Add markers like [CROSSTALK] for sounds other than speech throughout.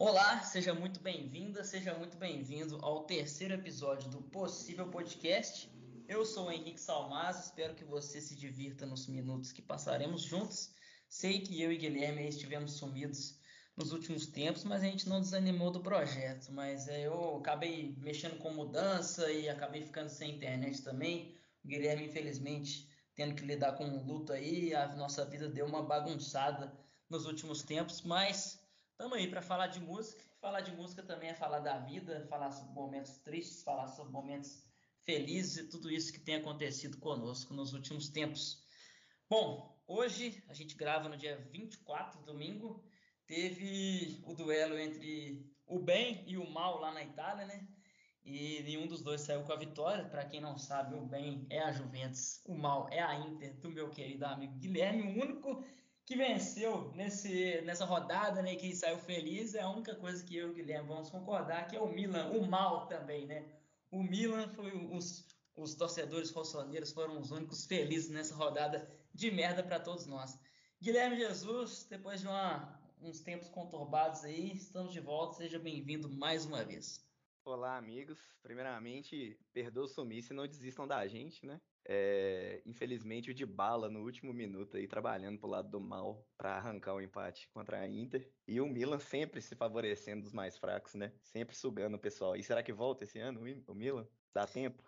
Olá, seja muito bem-vinda, seja muito bem-vindo ao terceiro episódio do Possível Podcast. Eu sou o Henrique Salmaz, espero que você se divirta nos minutos que passaremos juntos. Sei que eu e Guilherme estivemos sumidos nos últimos tempos, mas a gente não desanimou do projeto. Mas é, eu acabei mexendo com mudança e acabei ficando sem internet também. O Guilherme, infelizmente, tendo que lidar com um luto aí, a nossa vida deu uma bagunçada nos últimos tempos, mas Estamos aí para falar de música. Falar de música também é falar da vida, falar sobre momentos tristes, falar sobre momentos felizes e tudo isso que tem acontecido conosco nos últimos tempos. Bom, hoje a gente grava no dia 24, domingo. Teve o duelo entre o bem e o mal lá na Itália, né? E nenhum dos dois saiu com a vitória. Para quem não sabe, o bem é a Juventus, o mal é a Inter, do meu querido amigo Guilherme, o único que venceu nesse, nessa rodada, né, que saiu feliz, é a única coisa que eu e o Guilherme vamos concordar, que é o Milan, o mal também, né? O Milan foi os, os torcedores rossoneiros foram os únicos felizes nessa rodada de merda para todos nós. Guilherme Jesus, depois de uma, uns tempos conturbados aí, estamos de volta, seja bem-vindo mais uma vez. Olá, amigos. Primeiramente, perdoa o sumiço e não desistam da gente, né? É, infelizmente, o de bala no último minuto aí, trabalhando pro lado do mal para arrancar o empate contra a Inter. E o Milan sempre se favorecendo dos mais fracos, né? Sempre sugando o pessoal. E será que volta esse ano o Milan? Dá tempo?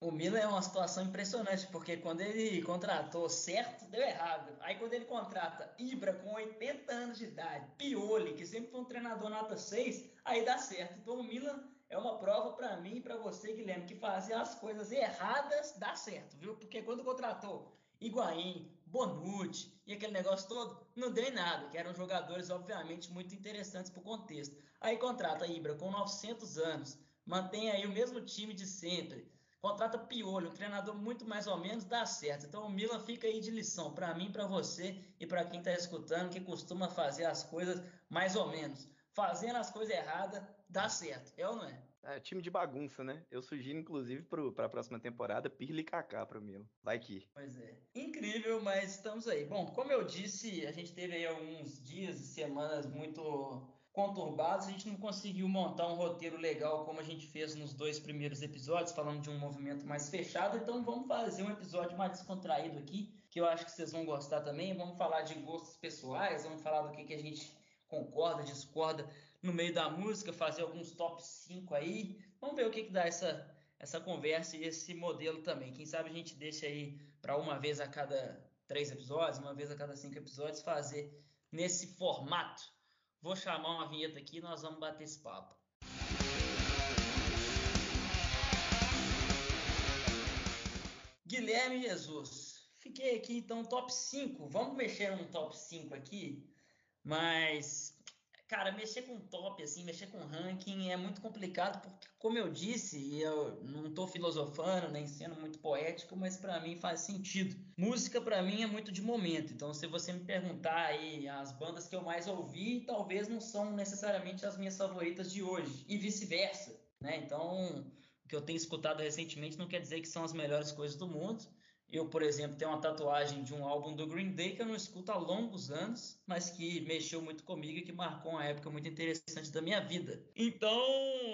O Milan é uma situação impressionante, porque quando ele contratou certo, deu errado. Aí quando ele contrata Ibra com 80 anos de idade, Pioli, que sempre foi um treinador nota 6, aí dá certo. Então o Milan é uma prova para mim e para você, Guilherme, que fazer as coisas erradas dá certo, viu? Porque quando contratou Higuaín, Bonucci e aquele negócio todo, não deu em nada, que eram jogadores, obviamente, muito interessantes para o contexto. Aí contrata Ibra com 900 anos, mantém aí o mesmo time de sempre, contrata Piolho, um treinador muito mais ou menos, dá certo. Então o Milan fica aí de lição para mim, para você e para quem está escutando, que costuma fazer as coisas mais ou menos fazendo as coisas erradas, dá certo. É ou não é? É, time de bagunça, né? Eu sugiro, inclusive, para a próxima temporada, Pirli Kaká para o Milan. Vai que. Pois é. Incrível, mas estamos aí. Bom, como eu disse, a gente teve aí alguns dias e semanas muito conturbados. A gente não conseguiu montar um roteiro legal como a gente fez nos dois primeiros episódios, falando de um movimento mais fechado. Então vamos fazer um episódio mais descontraído aqui, que eu acho que vocês vão gostar também. Vamos falar de gostos pessoais, vamos falar do que, que a gente concorda, discorda no meio da música, fazer alguns top 5 aí. Vamos ver o que, que dá essa, essa conversa e esse modelo também. Quem sabe a gente deixa aí para uma vez a cada três episódios, uma vez a cada cinco episódios, fazer nesse formato. Vou chamar uma vinheta aqui e nós vamos bater esse papo. Guilherme Jesus. Fiquei aqui então top 5. Vamos mexer num top 5 aqui mas, cara, mexer com top, assim, mexer com ranking é muito complicado, porque, como eu disse, eu não estou filosofando, nem sendo muito poético, mas para mim faz sentido. Música, para mim, é muito de momento. Então, se você me perguntar aí as bandas que eu mais ouvi, talvez não são necessariamente as minhas favoritas de hoje, e vice-versa. Né? Então, o que eu tenho escutado recentemente não quer dizer que são as melhores coisas do mundo. Eu, por exemplo, tenho uma tatuagem de um álbum do Green Day que eu não escuto há longos anos, mas que mexeu muito comigo e que marcou uma época muito interessante da minha vida. Então,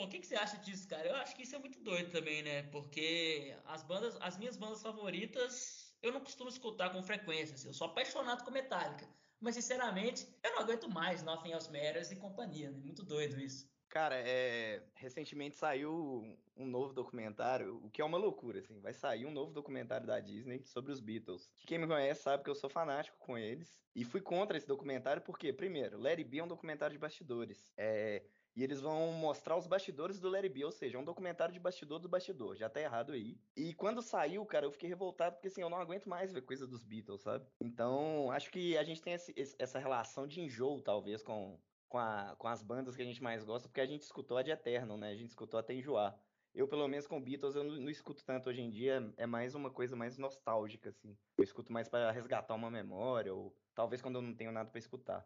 o que, que, você acha disso, cara? Eu acho que isso é muito doido também, né? Porque as bandas, as minhas bandas favoritas, eu não costumo escutar com frequência. Assim, eu sou apaixonado com Metallica, mas sinceramente, eu não aguento mais Nothing Else Matters e companhia. Né? Muito doido isso. Cara, é, recentemente saiu um novo documentário, o que é uma loucura, assim. Vai sair um novo documentário da Disney sobre os Beatles. Que quem me conhece sabe que eu sou fanático com eles. E fui contra esse documentário porque, primeiro, Larry B é um documentário de bastidores. É, e eles vão mostrar os bastidores do Larry B, ou seja, é um documentário de bastidor do bastidor. Já tá errado aí. E quando saiu, cara, eu fiquei revoltado porque assim, eu não aguento mais ver coisa dos Beatles, sabe? Então, acho que a gente tem esse, essa relação de enjoo, talvez, com, com, a, com as bandas que a gente mais gosta, porque a gente escutou a de Eternal, né? A gente escutou até enjoar. Eu, pelo menos com Beatles, eu não, não, escuto tanto hoje em dia, é mais uma coisa mais nostálgica, assim. Eu escuto mais para resgatar uma memória, ou talvez quando eu não tenho nada para escutar.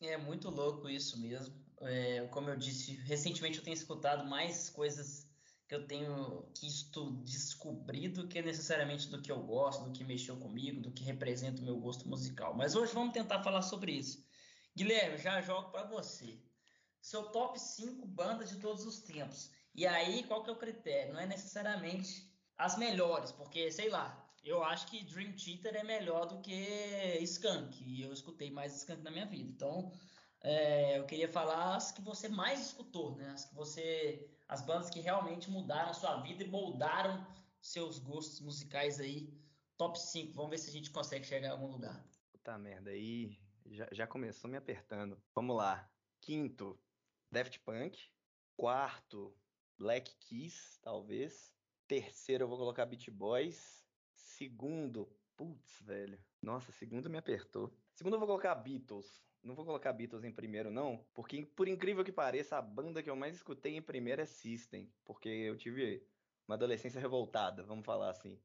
É muito louco isso mesmo. É, como eu disse, recentemente eu tenho escutado mais coisas que eu tenho que estou descobrido que necessariamente do que eu gosto, do que mexeu comigo, do que representa o meu gosto musical. Mas hoje vamos tentar falar sobre isso. Guilherme, já jogo para você. seu top 5 bandas de todos os tempos. E aí, qual que é o critério? Não é necessariamente as melhores, porque, sei lá, eu acho que Dream Theater é melhor do que Skunk, e eu escutei mais Skunk na minha vida. Então, é, eu queria falar as que você mais escutou, né? As que você, as bandas que realmente mudaram a sua vida e moldaram seus gostos musicais aí. Top 5, vamos ver se a gente consegue chegar a algum lugar. Puta merda, aí já, já começou me apertando. Vamos lá. Quinto, Daft Punk. Quarto, Black Keys, talvez. Terceiro, eu vou colocar Beat Boys. Segundo, putz, velho. Nossa, segundo me apertou. Segundo, eu vou colocar Beatles. Não vou colocar Beatles em primeiro, não, porque por incrível que pareça, a banda que eu mais escutei em primeiro é System, porque eu tive uma adolescência revoltada, vamos falar assim.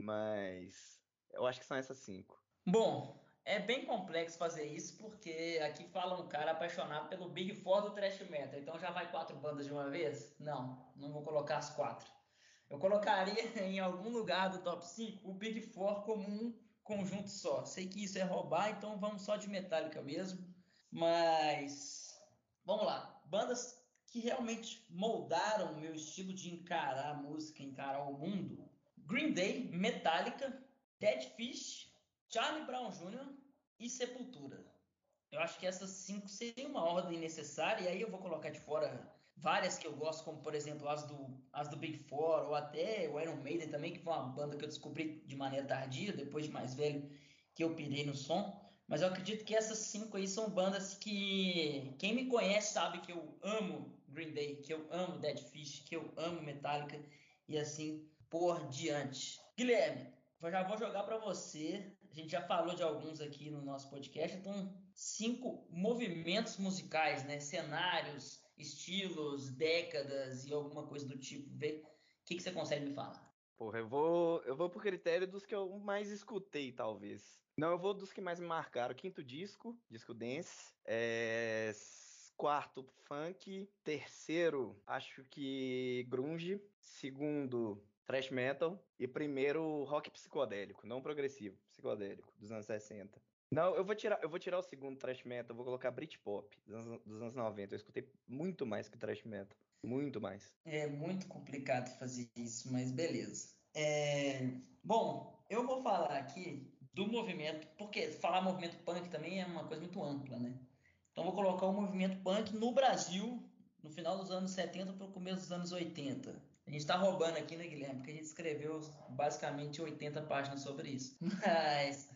Mas eu acho que são essas cinco. Bom, é bem complexo fazer isso, porque aqui fala um cara apaixonado pelo Big Four do thrash metal. Então já vai quatro bandas de uma vez? Não, não vou colocar as quatro. Eu colocaria [LAUGHS] em algum lugar do top 5 o Big Four como um conjunto só. Sei que isso é roubar, então vamos só de Metallica mesmo. Mas vamos lá. Bandas que realmente moldaram o meu estilo de encarar a música, encarar o mundo. Green Day, Metallica, Dead Fish, Charlie Brown Jr. e Sepultura. Eu acho que essas cinco seriam uma ordem necessária, e aí eu vou colocar de fora várias que eu gosto, como por exemplo as do, as do Big Four, ou até o Iron Maiden também, que foi uma banda que eu descobri de maneira tardia, depois de mais velho, que eu pirei no som. Mas eu acredito que essas cinco aí são bandas que quem me conhece sabe que eu amo Green Day, que eu amo Dead Fish, que eu amo Metallica e assim por diante. Guilherme, já vou jogar para você. A gente já falou de alguns aqui no nosso podcast, então cinco movimentos musicais, né? Cenários, estilos, décadas e alguma coisa do tipo. Vê o que, que você consegue me falar. Porra, eu vou, eu vou pro critério dos que eu mais escutei, talvez. Não, eu vou dos que mais me marcaram. Quinto disco, disco dance. É... Quarto, funk. Terceiro, acho que grunge. Segundo, thrash metal. E primeiro, rock psicodélico, não progressivo, psicodélico, dos anos 60. Não, eu vou tirar, eu vou tirar o segundo thrash metal, vou colocar Britpop dos anos, dos anos 90. Eu escutei muito mais que thrash metal, muito mais. É muito complicado fazer isso, mas beleza. É... Bom, eu vou falar aqui do movimento, porque falar movimento punk também é uma coisa muito ampla, né? Então vou colocar o movimento punk no Brasil no final dos anos 70 para o começo dos anos 80. A gente está roubando aqui, né, Guilherme? Porque a gente escreveu basicamente 80 páginas sobre isso. [LAUGHS] Mas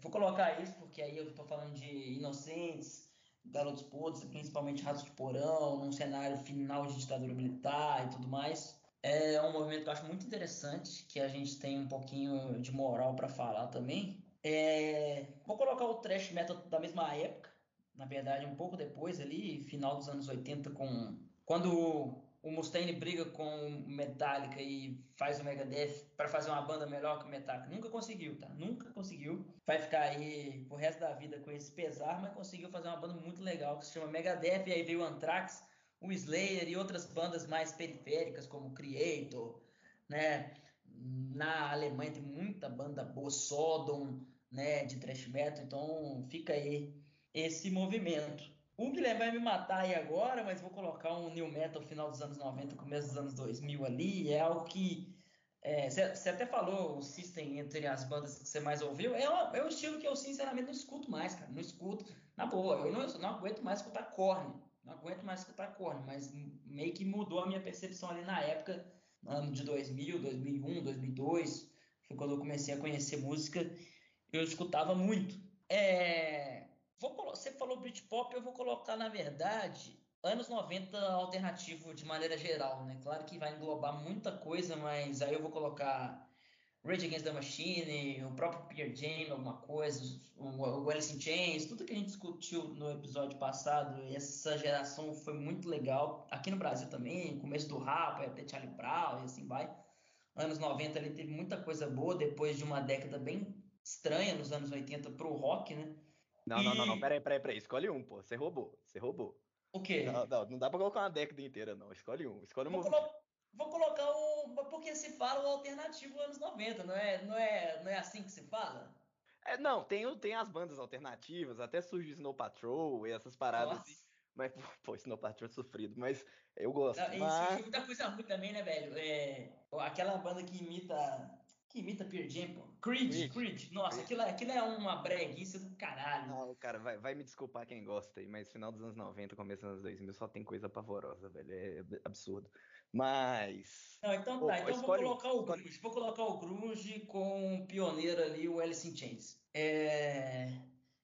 Vou colocar isso porque aí eu estou falando de Inocentes, Garotos Podres, principalmente Ratos de Porão, num cenário final de ditadura militar e tudo mais. É um movimento que eu acho muito interessante, que a gente tem um pouquinho de moral para falar também. É... Vou colocar o thrash metal da mesma época, na verdade um pouco depois ali, final dos anos 80, com quando o Mustaine briga com o Metallica e faz o Megadeth para fazer uma banda melhor que o Metallica. Nunca conseguiu, tá? Nunca conseguiu. Vai ficar aí pro resto da vida com esse pesar, mas conseguiu fazer uma banda muito legal que se chama Megadeth. E aí veio o Anthrax, o Slayer e outras bandas mais periféricas como Creator, né? Na Alemanha tem muita banda boa, Sodom, né? De thrash metal. Então fica aí esse movimento. O Guilherme vai me matar aí agora, mas vou colocar um new metal final dos anos 90, começo dos anos 2000 ali. É algo que. Você é, até falou o System entre as bandas que você mais ouviu. É, uma, é um estilo que eu, sinceramente, não escuto mais, cara. Não escuto. Na boa, eu não, eu não aguento mais escutar corne. Não aguento mais escutar corne, mas meio que mudou a minha percepção ali na época, no ano de 2000, 2001, 2002. Foi quando eu comecei a conhecer música. Eu escutava muito. É Vou, você falou Britpop, eu vou colocar, na verdade, anos 90 alternativo de maneira geral, né? Claro que vai englobar muita coisa, mas aí eu vou colocar Rage Against the Machine, o próprio Peter Jam, alguma coisa, o Alice in Chains, tudo que a gente discutiu no episódio passado, essa geração foi muito legal. Aqui no Brasil também, começo do rap, até Charlie Brown e assim vai. Anos 90 ele teve muita coisa boa, depois de uma década bem estranha nos anos 80 pro rock, né? Não, e... não, não, não, peraí, peraí, peraí. Escolhe um, pô. Você roubou. Você roubou. O quê? Não, não, não dá pra colocar uma década inteira, não. Escolhe um. Escolhe um vou, colo... vou colocar um. Porque se fala o alternativo anos 90, não é, não é, não é assim que se fala? É, não, tem, tem as bandas alternativas, até surge Snow Patrol e essas paradas assim. Mas, pô, Snow Patrol é sofrido, mas eu gosto. Não, mas... Tem muita coisa ruim também, né, velho? É, aquela banda que imita. Que imita Pearl Jam, pô. Creed, Creed. Creed. Nossa, Creed. Aquilo, aquilo é uma breguice do caralho. Não, cara, vai, vai me desculpar quem gosta aí, mas final dos anos 90, começo dos anos 2000, só tem coisa pavorosa, velho. É absurdo. Mas. Não, então tá. então vou colocar o Grunge. Vou colocar o Grunge com o pioneiro ali, o Alice in Chains. É...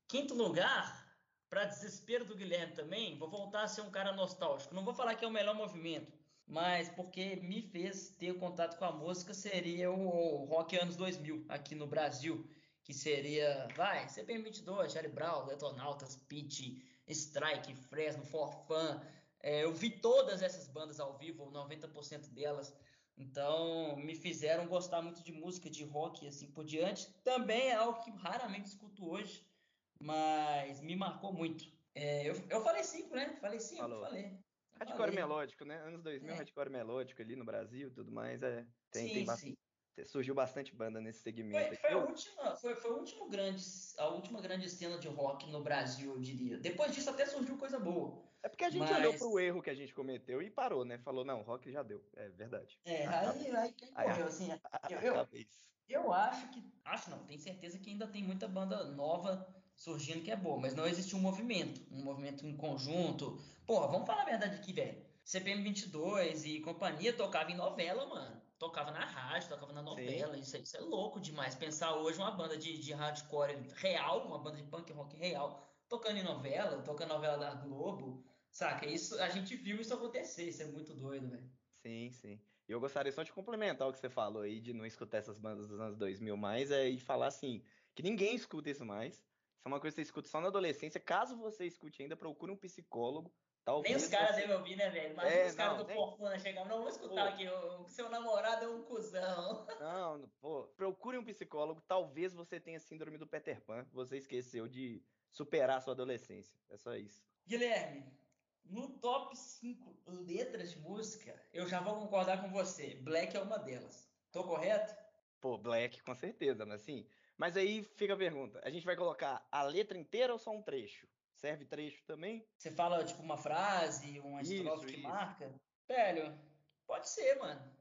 Quinto lugar, para desespero do Guilherme também, vou voltar a ser um cara nostálgico. Não vou falar que é o melhor movimento, mas porque me fez ter contato com a música seria o Rock Anos 2000 aqui no Brasil, que seria, vai, CPM22, Charlie Brown, Detonautas, Pitch, Strike, Fresno, Forfan. É, eu vi todas essas bandas ao vivo, 90% delas. Então, me fizeram gostar muito de música, de rock e assim por diante. Também é algo que raramente escuto hoje, mas me marcou muito. É, eu, eu falei cinco, né? Falei cinco, Falou. falei. Hardcore melódico, né? Anos 2000, é. hardcore melódico ali no Brasil tudo mais. É, tem, sim, tem bastante, surgiu bastante banda nesse segmento. Foi, foi, a última, foi, foi a última grande, a última grande cena de rock no Brasil, eu diria. Depois disso até surgiu coisa boa. É porque a gente Mas... olhou pro erro que a gente cometeu e parou, né? Falou, não, rock já deu. É verdade. É, aí, aí quem correu, assim. [LAUGHS] Eu, eu, eu acho que. Acho não, tenho certeza que ainda tem muita banda nova surgindo que é boa, mas não existe um movimento, um movimento em conjunto. Porra, vamos falar a verdade aqui, velho. CPM 22 e companhia tocava em novela, mano. Tocava na rádio, tocava na novela. Isso, isso, é louco demais. Pensar hoje uma banda de, de hardcore real, uma banda de punk rock real, tocando em novela, tocando novela da Globo. Saca? Isso, a gente viu isso acontecer. Isso é muito doido, velho. Sim, sim. E eu gostaria só de complementar o que você falou aí, de não escutar essas bandas dos anos 2000 mais, é, e falar assim, que ninguém escuta isso mais isso é uma coisa que você escuta só na adolescência. Caso você escute ainda, procure um psicólogo. Talvez nem os caras você... devem ouvir, né, velho? Mas é, os caras do nem... Forfana chegam, não, vou escutar pô. aqui, o seu namorado é um cuzão. [LAUGHS] Não, pô, procure um psicólogo. Talvez você tenha síndrome do Peter Pan. Você esqueceu de superar a sua adolescência. É só isso. Guilherme, no top 5 letras de música, eu já vou concordar com você. Black é uma delas. Tô correto? Pô, Black, com certeza, né? Assim, mas aí fica a pergunta: a gente vai colocar a letra inteira ou só um trecho? Serve trecho também? Você fala tipo uma frase, uma estrofe que isso. marca? Velho, pode ser, mano.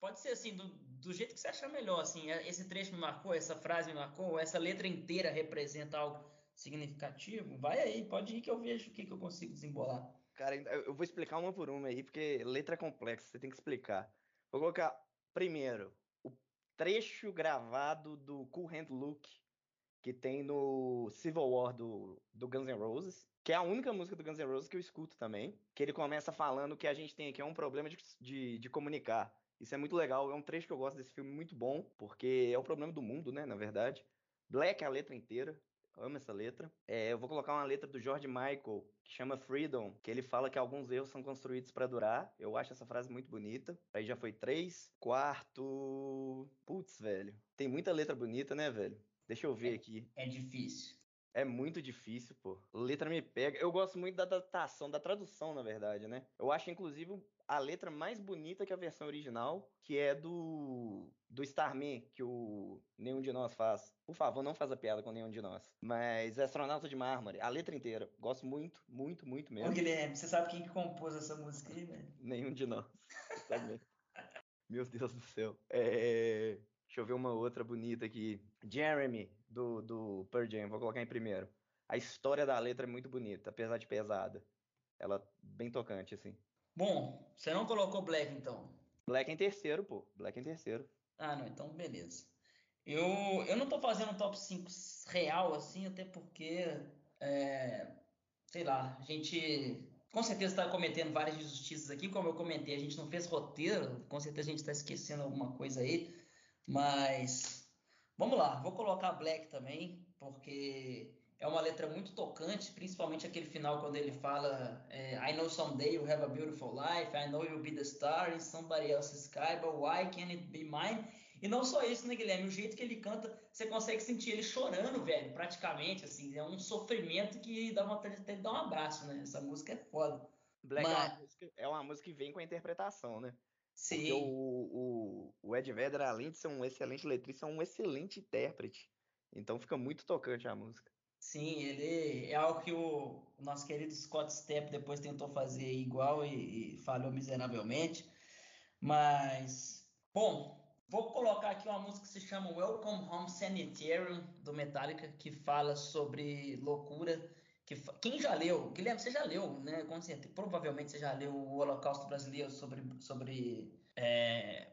Pode ser assim, do, do jeito que você achar melhor. Assim, é, esse trecho me marcou, essa frase me marcou, essa letra inteira representa algo significativo. Vai aí, pode ir que eu vejo o que, que eu consigo desembolar. Cara, eu vou explicar uma por uma aí, porque letra é complexa, você tem que explicar. Vou colocar primeiro trecho gravado do Cool Hand Luke que tem no Civil War do, do Guns N' Roses, que é a única música do Guns N' Roses que eu escuto também, que ele começa falando que a gente tem aqui é um problema de, de, de comunicar. Isso é muito legal, é um trecho que eu gosto desse filme muito bom, porque é o problema do mundo, né, na verdade. Black é a letra inteira, amo essa letra. É, eu vou colocar uma letra do George Michael, que chama Freedom, que ele fala que alguns erros são construídos para durar. Eu acho essa frase muito bonita. Aí já foi três. Quarto. Putz, velho. Tem muita letra bonita, né, velho? Deixa eu ver é, aqui. É difícil. É muito difícil, pô. Letra me pega. Eu gosto muito da adaptação, da tradução, na verdade, né? Eu acho, inclusive, a letra mais bonita que a versão original, que é do do Starman, que o Nenhum de Nós faz. Por favor, não faça piada com Nenhum de Nós. Mas Astronauta de Mármore, a letra inteira. Gosto muito, muito, muito mesmo. Ô, Guilherme, você sabe quem que compôs essa música aí, velho? Nenhum de Nós. [LAUGHS] Meu Deus do céu. É... Deixa eu ver uma outra bonita aqui. Jeremy, do, do Pearl Jam, vou colocar em primeiro. A história da letra é muito bonita, apesar de pesada. Ela bem tocante, assim. Bom, você não colocou Black, então? Black em terceiro, pô. Black em terceiro. Ah, não, então beleza. Eu, eu não tô fazendo um top 5 real, assim, até porque, é, sei lá, a gente com certeza está cometendo várias injustiças aqui, como eu comentei, a gente não fez roteiro, com certeza a gente está esquecendo alguma coisa aí, mas vamos lá, vou colocar Black também, porque é uma letra muito tocante, principalmente aquele final quando ele fala é, I know someday you'll have a beautiful life, I know you'll be the star in somebody else's sky, but why can't it be mine? E não só isso, né, Guilherme? O jeito que ele canta, você consegue sentir ele chorando, velho, praticamente, assim. É um sofrimento que dá vontade de dar um abraço, né? Essa música é foda. Black Mas... é, uma música, é uma música que vem com a interpretação, né? Sim. Porque o, o, o Ed Vedder, além de ser um excelente letrista, é um excelente intérprete. Então fica muito tocante a música. Sim, ele é algo que o, nosso querido Scott Stepp depois tentou fazer igual e, e falhou miseravelmente. Mas, bom, Vou colocar aqui uma música que se chama Welcome Home Sanitarium, do Metallica, que fala sobre loucura. Que. Quem já leu? Guilherme, você já leu, né? Com certeza, provavelmente você já leu o Holocausto Brasileiro sobre. sobre é...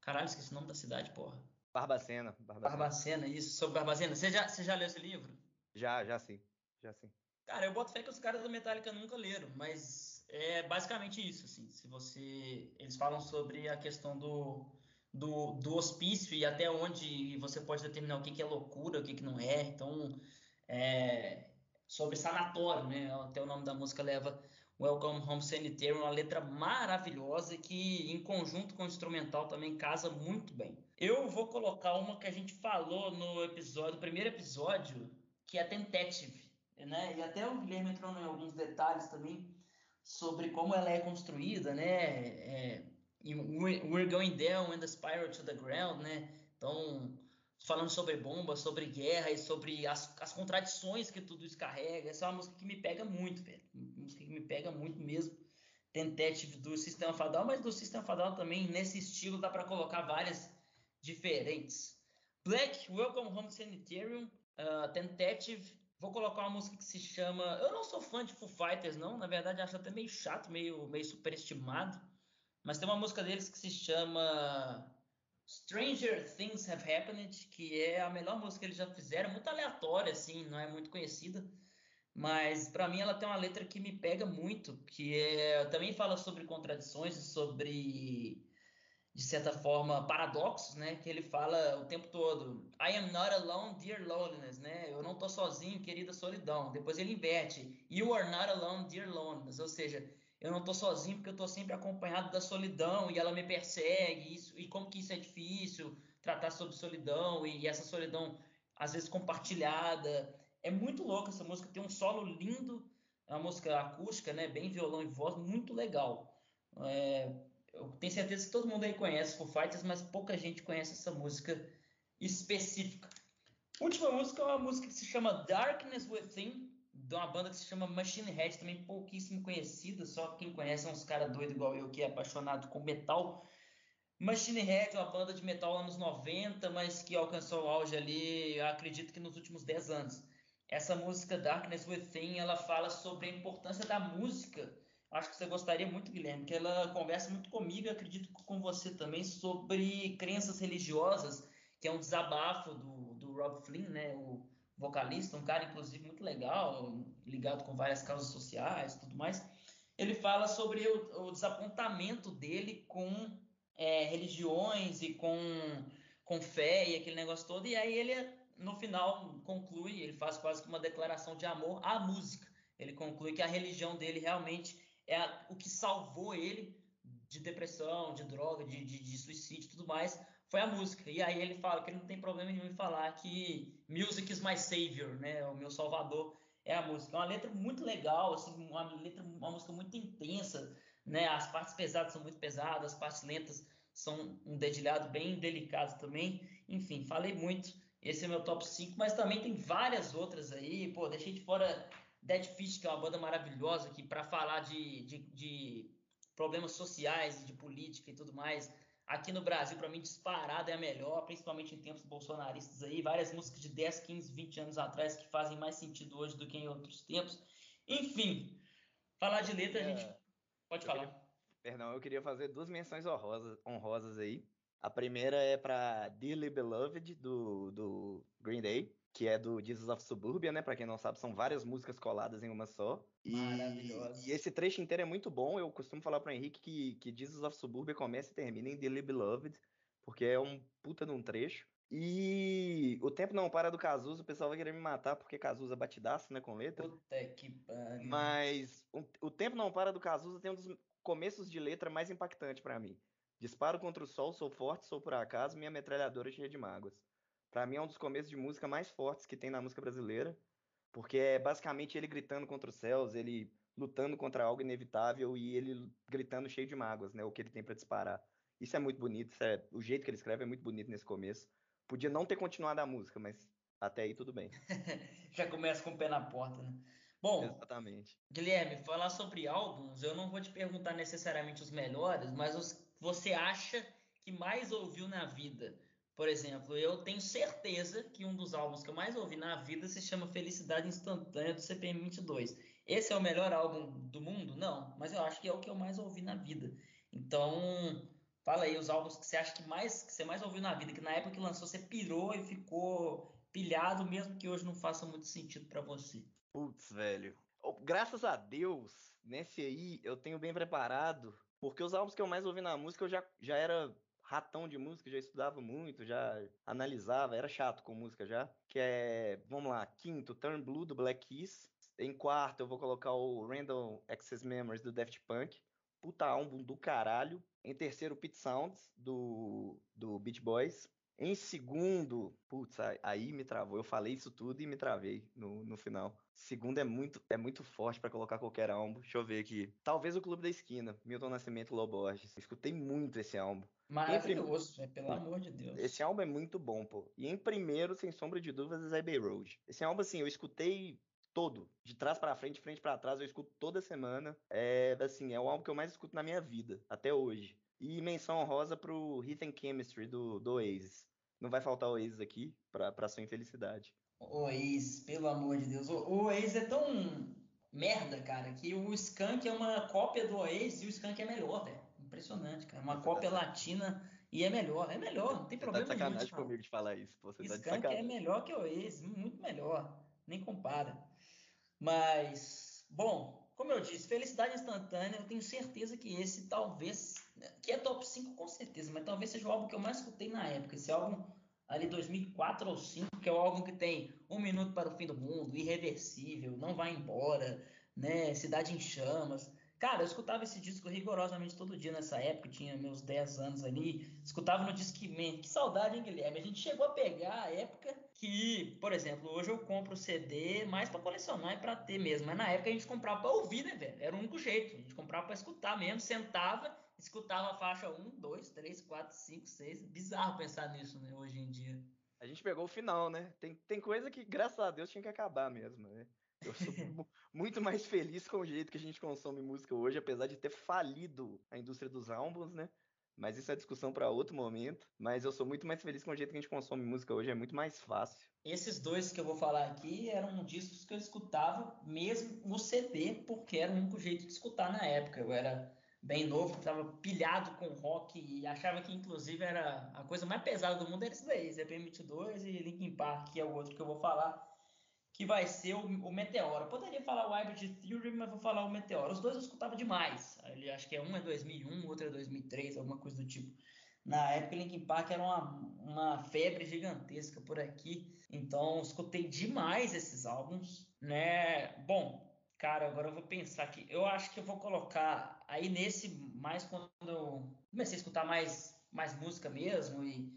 Caralho, esqueci o nome da cidade, porra. Barbacena. Barbacena, Barbacena isso, sobre Barbacena. Você já, você já leu esse livro? Já, já sim. Já sim. Cara, eu boto fé que os caras da Metallica nunca leram, mas é basicamente isso, assim. Se você. Eles falam sobre a questão do do, do hospício e até onde você pode determinar o que, que é loucura, o que, que não é. Então, é, sobre sanatório, né? Até o nome da música leva Welcome Home Sanitarium, uma letra maravilhosa que, em conjunto com o instrumental, também casa muito bem. Eu vou colocar uma que a gente falou no episódio, primeiro episódio, que é Tentative, né? E até o Guilherme entrou em alguns detalhes também sobre como ela é construída, né? É, We're Going Down and the Spiral to the Ground, né? Então, falando sobre bomba, sobre guerra e sobre as, as contradições que tudo isso carrega. Essa é uma música que me pega muito, velho. Uma música que me pega muito mesmo. Tentative do Sistema Fadal, mas do Sistema Fadal também, nesse estilo, dá para colocar várias diferentes. Black, Welcome Home Sanitarium, uh, Tentative. Vou colocar uma música que se chama. Eu não sou fã de Foo Fighters, não. Na verdade, acho até meio chato, meio, meio superestimado. Mas tem uma música deles que se chama Stranger Things Have Happened, que é a melhor música que eles já fizeram, muito aleatória, assim, não é muito conhecida. Mas para mim ela tem uma letra que me pega muito, que é, também fala sobre contradições e sobre, de certa forma, paradoxos, né? Que ele fala o tempo todo, I am not alone, dear loneliness, né? Eu não tô sozinho, querida solidão. Depois ele inverte, You are not alone, dear loneliness, ou seja, eu não estou sozinho porque eu estou sempre acompanhado da solidão e ela me persegue, isso, e como que isso é difícil, tratar sobre solidão e essa solidão às vezes compartilhada. É muito louco essa música, tem um solo lindo, é uma música acústica, né, bem violão e voz, muito legal. É, eu tenho certeza que todo mundo aí conhece Foo Fighters, mas pouca gente conhece essa música específica. última música é uma música que se chama Darkness Within, de uma banda que se chama Machine Head, também pouquíssimo conhecida, só quem conhece é uns caras doidos igual eu, que é apaixonado com metal. Machine Head é uma banda de metal anos 90, mas que alcançou o auge ali, acredito que nos últimos 10 anos. Essa música Darkness Within, ela fala sobre a importância da música. Acho que você gostaria muito, Guilherme, que ela conversa muito comigo, acredito com você também, sobre crenças religiosas, que é um desabafo do, do Rob Flynn, né? O, vocalista, um cara inclusive muito legal, ligado com várias causas sociais, tudo mais. Ele fala sobre o, o desapontamento dele com é, religiões e com com fé e aquele negócio todo. E aí ele no final conclui, ele faz quase que uma declaração de amor à música. Ele conclui que a religião dele realmente é a, o que salvou ele de depressão, de droga, de, de, de suicídio e tudo mais, foi a música. E aí ele fala que ele não tem problema nenhum em falar que music is my savior, né? O meu salvador é a música. É uma letra muito legal, assim, uma letra, uma música muito intensa, né? As partes pesadas são muito pesadas, as partes lentas são um dedilhado bem delicado também. Enfim, falei muito. Esse é meu top 5, mas também tem várias outras aí. Pô, deixei de fora Dead Fish, que é uma banda maravilhosa, que para falar de, de, de problemas sociais, de política e tudo mais, Aqui no Brasil, para mim, disparada é a melhor, principalmente em tempos bolsonaristas aí. Várias músicas de 10, 15, 20 anos atrás que fazem mais sentido hoje do que em outros tempos. Enfim, falar de letra, a gente pode falar. Queria, perdão, eu queria fazer duas menções honrosas, honrosas aí. A primeira é para Dearly Beloved, do, do Green Day que é do Jesus of Suburbia, né? Para quem não sabe, são várias músicas coladas em uma só. E, e esse trecho inteiro é muito bom. Eu costumo falar para Henrique que, que Jesus of Suburbia começa e termina em Dearly Beloved, porque é um puta de um trecho. E o tempo não para do Cazuza, o pessoal vai querer me matar porque Cazuza batidaço, né, com letra. Puta que pariu. Mas o, o tempo não para do Cazuza tem um dos começos de letra mais impactantes para mim. Disparo contra o sol, sou forte, sou por acaso, minha metralhadora cheia de mágoas. Para mim é um dos começos de música mais fortes que tem na música brasileira, porque é basicamente ele gritando contra os céus, ele lutando contra algo inevitável e ele gritando cheio de mágoas, né, o que ele tem para disparar. Isso é muito bonito, é, o jeito que ele escreve é muito bonito nesse começo. Podia não ter continuado a música, mas Até aí tudo bem. [LAUGHS] Já começa com o pé na porta, né? Bom, Exatamente. Guilherme, falar sobre álbuns, eu não vou te perguntar necessariamente os melhores, mas os que você acha que mais ouviu na vida. Por exemplo, eu tenho certeza que um dos álbuns que eu mais ouvi na vida se chama Felicidade Instantânea do CPM 22. Esse é o melhor álbum do mundo? Não, mas eu acho que é o que eu mais ouvi na vida. Então, fala aí os álbuns que você acha que mais que você mais ouviu na vida, que na época que lançou você pirou e ficou pilhado, mesmo que hoje não faça muito sentido para você. Putz, velho. Graças a Deus, nesse aí eu tenho bem preparado, porque os álbuns que eu mais ouvi na música eu já, já era ratão de música, já estudava muito, já analisava, era chato com música já. Que é, vamos lá, quinto, Turn Blue do Black Keys. Em quarto, eu vou colocar o Random Access Memories do Daft Punk. Puta álbum do caralho. Em terceiro, Pit Sounds do, do Beach Boys. Em segundo, putz, aí me travou. Eu falei isso tudo e me travei no, no final. Segundo é muito, é muito forte para colocar qualquer álbum. Deixa eu ver aqui. Talvez o Clube da Esquina, Milton Nascimento Lobo Borges. escutei muito esse álbum. Maravilhoso, prim... pelo amor de Deus. Esse álbum é muito bom, pô. E em primeiro, sem sombra de dúvidas, é Abbey Road. Esse álbum, assim, eu escutei todo, de trás para frente, frente para trás, eu escuto toda semana. É, assim, é o álbum que eu mais escuto na minha vida, até hoje. E menção honrosa pro Rhythm Chemistry do, do Oasis. Não vai faltar Oasis aqui, pra, pra sua infelicidade. Oasis, pelo amor de Deus. O Oasis é tão merda, cara, que o Skank é uma cópia do Oasis e o Skank é melhor, velho. Impressionante, cara. Uma cópia latina e é melhor. É melhor, não tem Você problema tá de sacanagem nenhum. comigo de falar isso. Pô. Você Skank tá de sacanagem. é melhor que o Oasis, muito melhor. Nem compara. Mas, bom, como eu disse, Felicidade Instantânea, eu tenho certeza que esse talvez, que é top 5 com certeza, mas talvez seja o álbum que eu mais escutei na época. Esse álbum ali 2004 ou 2005, que é o álbum que tem Um Minuto para o Fim do Mundo, Irreversível, Não Vai Embora, né, Cidade em Chamas. Cara, eu escutava esse disco rigorosamente todo dia nessa época, tinha meus 10 anos ali, escutava no Discman. Que saudade, hein, Guilherme? A gente chegou a pegar a época que, por exemplo, hoje eu compro CD mais para colecionar e para ter mesmo, mas na época a gente comprava para ouvir, né, velho? Era o único jeito, a gente comprava para escutar mesmo, sentava, escutava a faixa 1, 2, 3, 4, 5, 6. Bizarro pensar nisso, né, hoje em dia. A gente pegou o final, né? Tem, tem coisa que, graças a Deus, tinha que acabar mesmo, né? Eu sou [LAUGHS] muito mais feliz com o jeito que a gente consome música hoje, apesar de ter falido a indústria dos álbuns, né? Mas isso é discussão para outro momento. Mas eu sou muito mais feliz com o jeito que a gente consome música hoje, é muito mais fácil. Esses dois que eu vou falar aqui eram discos que eu escutava mesmo no CD, porque era o único jeito de escutar na época. Eu era bem novo, estava pilhado com rock e achava que inclusive era a coisa mais pesada do mundo era isso daí, ZP22 e Linkin Park, que é o outro que eu vou falar que vai ser o, o Meteoro. Poderia falar o Hybrid Theory, mas vou falar o Meteoro. Os dois eu escutava demais. Ele, acho que é um é 2001, outro é 2003, alguma coisa do tipo. Na época, Linkin Park era uma, uma febre gigantesca por aqui. Então, escutei demais esses álbuns, né? Bom, cara, agora eu vou pensar aqui. Eu acho que eu vou colocar aí nesse mais quando eu comecei a escutar mais, mais música mesmo e,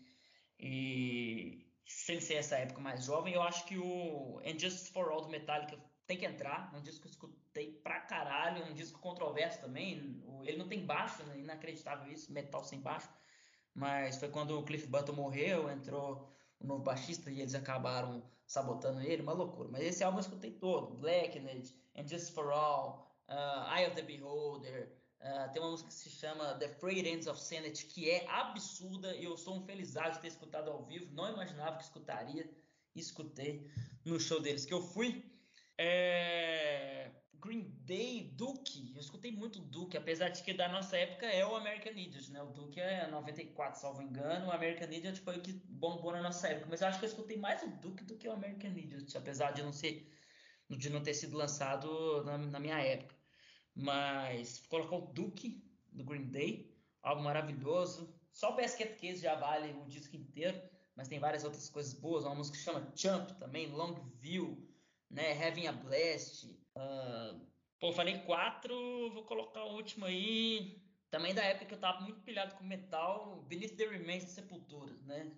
e sem ser essa época mais jovem, eu acho que o And Just For All do Metallica tem que entrar. É um disco que eu escutei pra caralho, é um disco controverso também. Ele não tem baixo, né? inacreditável isso, metal sem baixo. Mas foi quando o Cliff Burton morreu, entrou o novo baixista e eles acabaram sabotando ele, uma loucura. Mas esse álbum eu escutei todo: Blackened, And Just For All, uh, Eye of the Beholder. Uh, tem uma música que se chama The Frayed Ends of Sanity, que é absurda e eu sou um felizardo de ter escutado ao vivo. Não imaginava que escutaria. Escutei no show deles que eu fui. É... Green Day, Duke. Eu escutei muito Duke, apesar de que da nossa época é o American Idiot, né? O Duke é 94, salvo engano. O American Idiot foi o que bombou na nossa época. Mas eu acho que eu escutei mais o Duke do que o American Idiot, apesar de não ser de não ter sido lançado na, na minha época. Mas colocou o Duke do Green Day, algo maravilhoso. Só o Basket Case já vale o disco inteiro, mas tem várias outras coisas boas. Uma música que chama Jump também, Long View, né? Having a Blast. Uh, pô, falei quatro, vou colocar o último aí. Também da época que eu tava muito pilhado com metal, Beneath the Remains de Sepultura, né?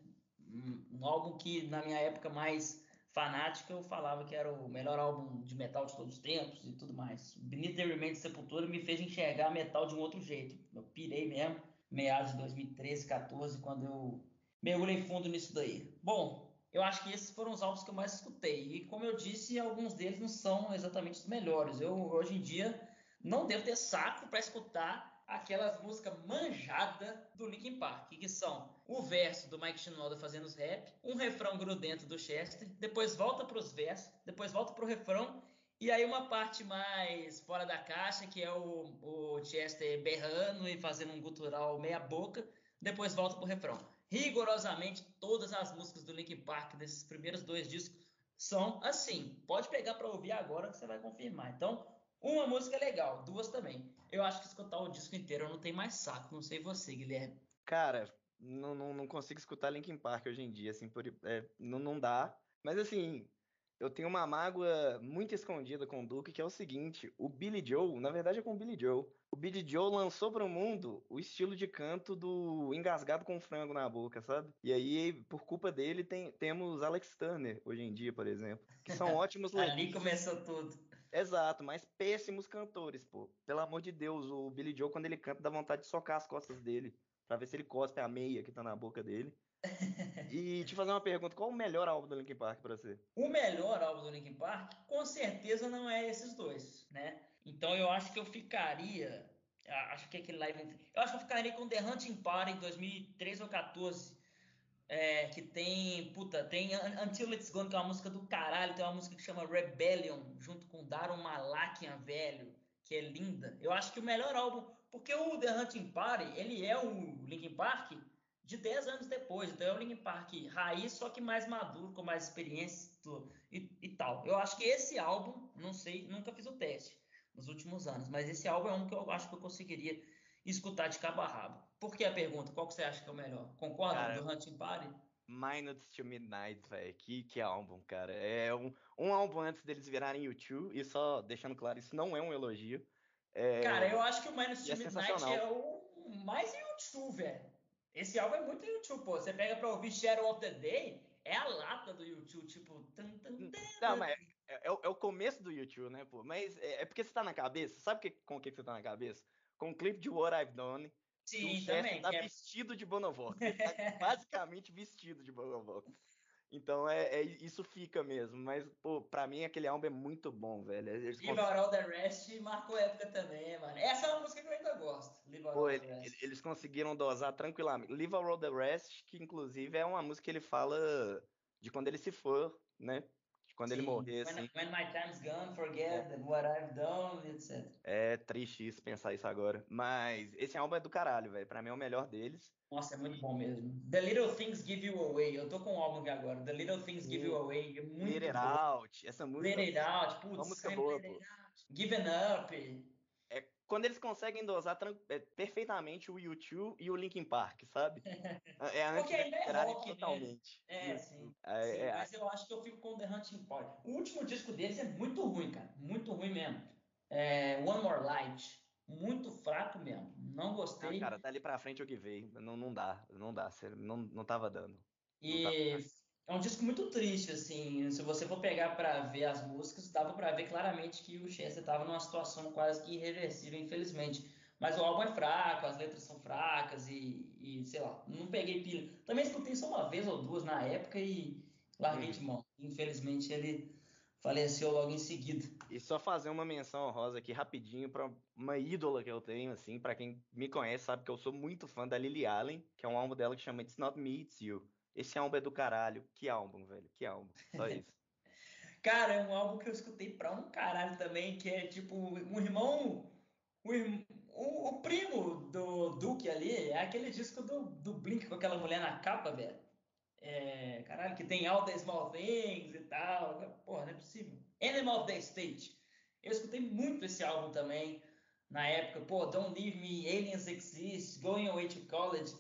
Um álbum que na minha época mais fanática, eu falava que era o melhor álbum de metal de todos os tempos e tudo mais. Beneath the Remains Sepultura me fez enxergar metal de um outro jeito. Eu pirei mesmo, meados de 2013, 14, quando eu mergulhei fundo nisso daí. Bom, eu acho que esses foram os álbuns que eu mais escutei. E como eu disse, alguns deles não são exatamente os melhores. Eu, hoje em dia, não devo ter saco para escutar aquelas músicas manjadas do Linkin Park, que são o verso do Mike Shinoda fazendo os rap, um refrão grudento do Chester, depois volta para os versos, depois volta para o refrão, e aí uma parte mais fora da caixa, que é o, o Chester berrando e fazendo um gutural meia boca, depois volta para o refrão. Rigorosamente, todas as músicas do Linkin Park desses primeiros dois discos são assim. Pode pegar para ouvir agora que você vai confirmar. Então, uma música é legal, duas também. Eu acho que escutar o disco inteiro eu não tenho mais saco. Não sei você, Guilherme. Cara, não, não, não consigo escutar Linkin Park hoje em dia, assim, por, é, não, não dá. Mas assim, eu tenho uma mágoa muito escondida com o Duke, que é o seguinte: o Billy Joe, na verdade é com o Billy Joe. O Billy Joe lançou para o mundo o estilo de canto do engasgado com frango na boca, sabe? E aí, por culpa dele, tem, temos Alex Turner hoje em dia, por exemplo, que são [LAUGHS] ótimos Ali começou tudo. Exato, mas péssimos cantores, pô. Pelo amor de Deus, o Billy Joe, quando ele canta, dá vontade de socar as costas dele, pra ver se ele cospe a meia que tá na boca dele. [LAUGHS] e te fazer uma pergunta, qual o melhor álbum do Linkin Park para você? O melhor álbum do Linkin Park, com certeza não é esses dois, né? Então eu acho que eu ficaria, acho que aquele live, eu acho que eu ficaria com The Hunting Party em 2013 ou 14, é, que tem, puta, tem Until It's Gone, que é uma música do caralho, tem uma música que chama Rebellion, junto com Daron Malakian, velho, que é linda. Eu acho que o melhor álbum, porque o The Hunting Party, ele é o Linkin Park de 10 anos depois, então é o Linkin Park raiz, só que mais maduro, com mais experiência e, e tal. Eu acho que esse álbum, não sei, nunca fiz o teste nos últimos anos, mas esse álbum é um que eu acho que eu conseguiria escutar de cabo a rabo. Por que a pergunta? Qual que você acha que é o melhor? Concorda cara, do Hunting Party? Minutes to Midnight, velho. Que, que álbum, cara. É um, um álbum antes deles virarem YouTube, e só deixando claro, isso não é um elogio. É... Cara, eu acho que o Minutes to é Midnight é o mais YouTube, velho. Esse álbum é muito YouTube, pô. Você pega pra ouvir Shadow of the Day, é a lata do YouTube, tipo. Tum, tum, tum, não, mas é, é, é, o começo do YouTube, né, pô? Mas é, é, porque você tá na cabeça. Sabe que, com o que você tá na cabeça? com um clipe de What I've Done. Sim, também. Tá é... vestido de Bonovox. tá [LAUGHS] basicamente vestido de Bonovox. Então é, é, isso fica mesmo. Mas, pô, pra mim aquele álbum é muito bom, velho. Eles Live cons... All the Rest marcou época também, mano. Essa é uma música que eu ainda gosto. Live pô, ele, eles conseguiram dosar tranquilamente. Live All the Rest, que inclusive é uma música que ele fala de quando ele se for, né? Quando Sim. ele morrer, when, assim. When my time's gone, forget é. what I've done, etc. É triste isso, pensar isso agora. Mas esse álbum é do caralho, velho. Pra mim é o melhor deles. Nossa, é muito bom mesmo. The Little Things Give You Away. Eu tô com o álbum aqui agora. The Little Things Give You Away. É muito Let It Out. Essa música. Let It Out. Putz, uma música boa, pô. Given Up quando eles conseguem dosar é, perfeitamente o U2 e o Linkin Park, sabe? [LAUGHS] É antes Porque ainda é rock, né? totalmente. Né? É, sim. É, sim é, mas eu acho que eu fico com The Hunting Party. O último disco deles é muito ruim, cara. Muito ruim mesmo. É, One More Light. Muito fraco mesmo. Não gostei. Ah, cara, dali pra frente é o que veio. Não, não dá, não dá. Não, não tava dando. E é um disco muito triste, assim. Se você for pegar para ver as músicas, dava para ver claramente que o Chester estava numa situação quase que irreversível, infelizmente. Mas o álbum é fraco, as letras são fracas e, e sei lá, não peguei pilha. Também escutei só uma vez ou duas na época e larguei de mão. Infelizmente ele faleceu logo em seguida. E só fazer uma menção honrosa aqui rapidinho para uma ídola que eu tenho, assim, para quem me conhece sabe que eu sou muito fã da Lily Allen, que é um álbum dela que chama It's Not Me, It's You. Esse álbum é do caralho. Que álbum, velho. Que álbum. Só [LAUGHS] isso. Cara, é um álbum que eu escutei pra um caralho também, que é tipo um irmão. O, primo do Duke ali é aquele disco do, do Blink com aquela mulher na capa, velho. É, caralho, que tem All the Small Things e tal. Porra, não é possível. Animal of the State. Eu escutei muito esse álbum também na época. Pô, Don't Leave Me, Aliens Exist, Going Away to College.